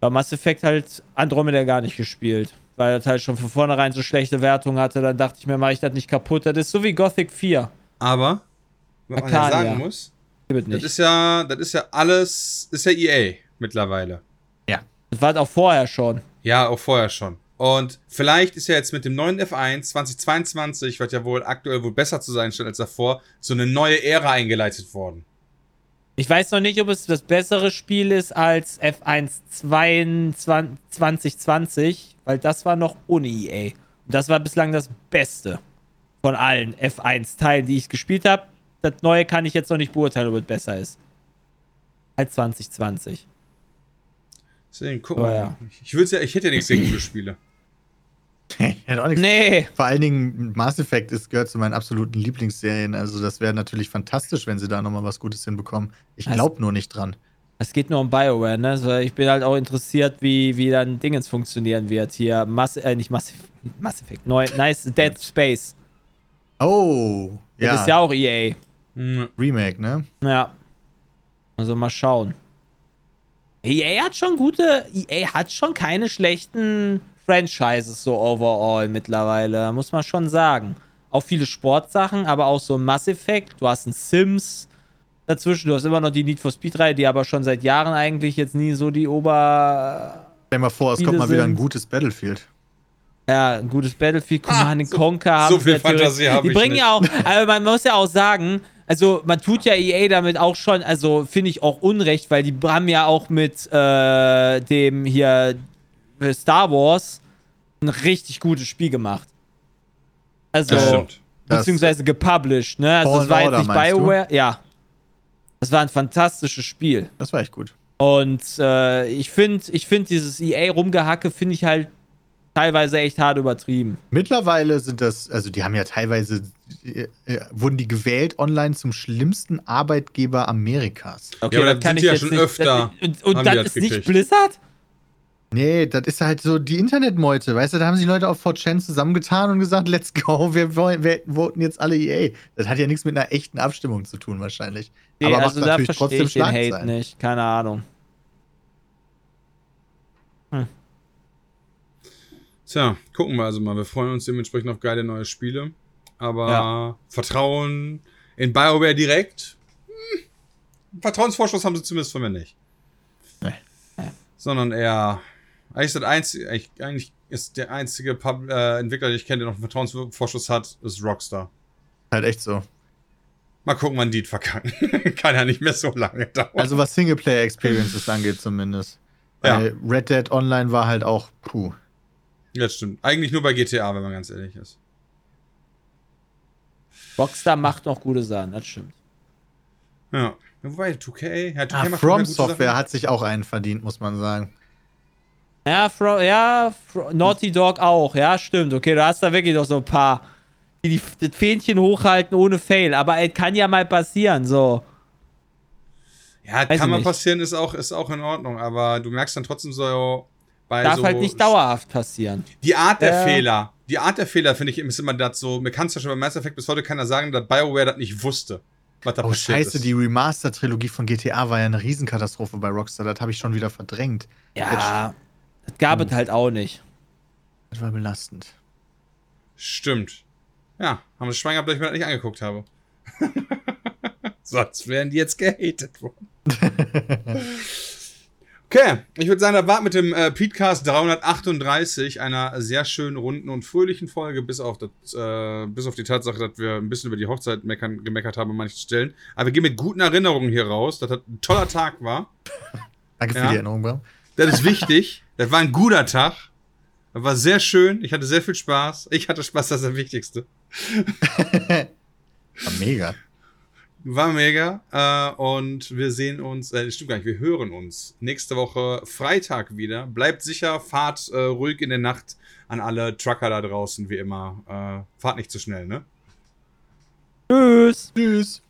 Bei Mass Effect halt Andromeda gar nicht gespielt. Weil das halt schon von vornherein so schlechte Wertungen hatte. Dann dachte ich mir, mache ich das nicht kaputt. Das ist so wie Gothic 4. Aber, was man ja sagen muss, das ist ja, das ist ja alles, ist ja EA mittlerweile. Das war auch vorher schon. Ja, auch vorher schon. Und vielleicht ist ja jetzt mit dem neuen F1 2022, was ja wohl aktuell wohl besser zu sein scheint als davor, so eine neue Ära eingeleitet worden. Ich weiß noch nicht, ob es das bessere Spiel ist als F1 22 2020, weil das war noch ohne EA. Und das war bislang das Beste von allen F1-Teilen, die ich gespielt habe. Das neue kann ich jetzt noch nicht beurteilen, ob es besser ist. Als 2020. Deswegen, guck Oh, mal. ja. Ich, ja, ich hätte ja nichts gegen gute Spiele. ich hätte auch nichts. *laughs* Nee. Vor allen Dingen Mass Effect ist, gehört zu meinen absoluten Lieblingsserien. Also, das wäre natürlich fantastisch, wenn sie da nochmal was Gutes hinbekommen. Ich Also- glaube nur nicht dran. Es geht nur um BioWare, ne? So, ich bin halt auch interessiert, wie, wie dann Dingens funktionieren wird. Hier, Mass, äh, nicht Mass, Mass Effect, neu, nice, *laughs* Dead Space. Oh, Das ja. ist ja auch EA. Hm, Remake, ne? Ja. Also mal schauen. EA hat schon gute, EA hat schon keine schlechten Franchises so overall mittlerweile, muss man schon sagen. Auch viele Sportsachen, aber auch so ein Mass Effect, du hast ein Sims dazwischen, du hast immer noch die Need for Speed Reihe, die aber schon seit Jahren eigentlich jetzt nie so die Ober Stell dir mal vor, es Viele kommt mal wieder ein gutes Battlefield. Ja, ein gutes Battlefield, Command Ah, so- Conquer haben so viel Fantasie hab Die ich bringen nicht. ja auch, aber man muss ja auch sagen, also man tut ja EA damit auch schon, also finde ich auch Unrecht, weil die haben ja auch mit äh, dem hier äh, Star Wars ein richtig gutes Spiel gemacht. Also, das stimmt. Das- beziehungsweise gepublished, ne? Also Fallen das war jetzt nicht meinst du? BioWare, ja. Das war ein fantastisches Spiel. Das war echt gut. Und äh, ich finde, ich finde dieses EA-Rumgehacke finde ich halt teilweise echt hart übertrieben. Mittlerweile sind das, also die haben ja teilweise, äh, äh, wurden die gewählt online zum schlimmsten Arbeitgeber Amerikas. Okay, aber das kann sind ich ja jetzt schon nicht, öfter, Das, und und das das ist nicht gekriegt. Blizzard? Nee, das ist halt so die Internetmeute, weißt du, da haben sich Leute auf 4chan zusammengetan und gesagt, let's go, wir, wollen, wir voten jetzt alle EA. Das hat ja nichts mit einer echten Abstimmung zu tun wahrscheinlich. Nee, Aber also macht da natürlich verstehe trotzdem ich den Hate Schlagzeilen. nicht. Keine Ahnung. Tja, gucken wir also mal. Wir freuen uns dementsprechend auf geile neue Spiele. Aber Ja. Vertrauen in BioWare direkt? Hm, Vertrauensvorschuss haben sie zumindest von mir nicht. Nee. Sondern eher. Eigentlich ist, das einzige, eigentlich- eigentlich ist der einzige Pub, äh, Entwickler, den ich kenne, der noch einen Vertrauensvorschuss hat, ist Rockstar. Halt echt so. Mal gucken, wann die verkacken. *laughs* Kann ja nicht mehr so lange dauern. Also was Singleplayer-Experiences angeht zumindest. Ja. Weil Red Dead Online war halt auch, puh. ja, stimmt. Eigentlich nur bei GTA, wenn man ganz ehrlich ist. Rockstar macht noch gute Sachen, das stimmt. Ja. Wobei, 2K, ja, 2K Ah, macht From Software Sachen. hat sich auch einen verdient, muss man sagen. Ja, Fro ja Fro Naughty Dog auch. Ja, stimmt. Okay, du hast da wirklich noch so ein paar, die, die das Fähnchen hochhalten ohne Fail. Aber es kann ja mal passieren, so. Ja, Weiß kann mal nicht. passieren, ist auch, ist auch in Ordnung, aber du merkst dann trotzdem so bei Darf so halt nicht dauerhaft passieren. Die Art der Ja. Fehler, die Art der Fehler, finde ich, ist immer das so. Mir kann es ja schon bei Mass Effect bis heute keiner sagen, dass BioWare das nicht wusste, was da Oh passiert scheiße, ist. die Remaster-Trilogie von GTA war ja eine Riesenkatastrophe bei Rockstar. Das habe ich schon wieder verdrängt. Ja, das gab es halt auch nicht. Das war belastend. Stimmt. Ja, haben wir Schwein gehabt, dass ich mir das nicht angeguckt habe. *laughs* Sonst wären die jetzt gehatet worden. *laughs* okay, ich würde sagen, da war mit dem äh, Petecast 338 einer sehr schönen, runden und fröhlichen Folge, bis auf, das, äh, bis auf die Tatsache, dass wir ein bisschen über die Hochzeit meckern, gemeckert haben an manchen Stellen. Aber wir gehen mit guten Erinnerungen hier raus, dass das ein toller Tag war. *laughs* Danke für Ja. die Erinnerung, Bram. Das ist wichtig. Das war ein guter Tag. Das war sehr schön. Ich hatte sehr viel Spaß. Ich hatte Spaß, das ist das Wichtigste. *laughs* War mega. War mega. Äh, und wir sehen uns, äh, stimmt gar nicht, wir hören uns nächste Woche Freitag wieder. Bleibt sicher, fahrt äh, ruhig in der Nacht an alle Trucker da draußen, wie immer. Äh, fahrt nicht zu schnell, ne? Tschüss. Tschüss.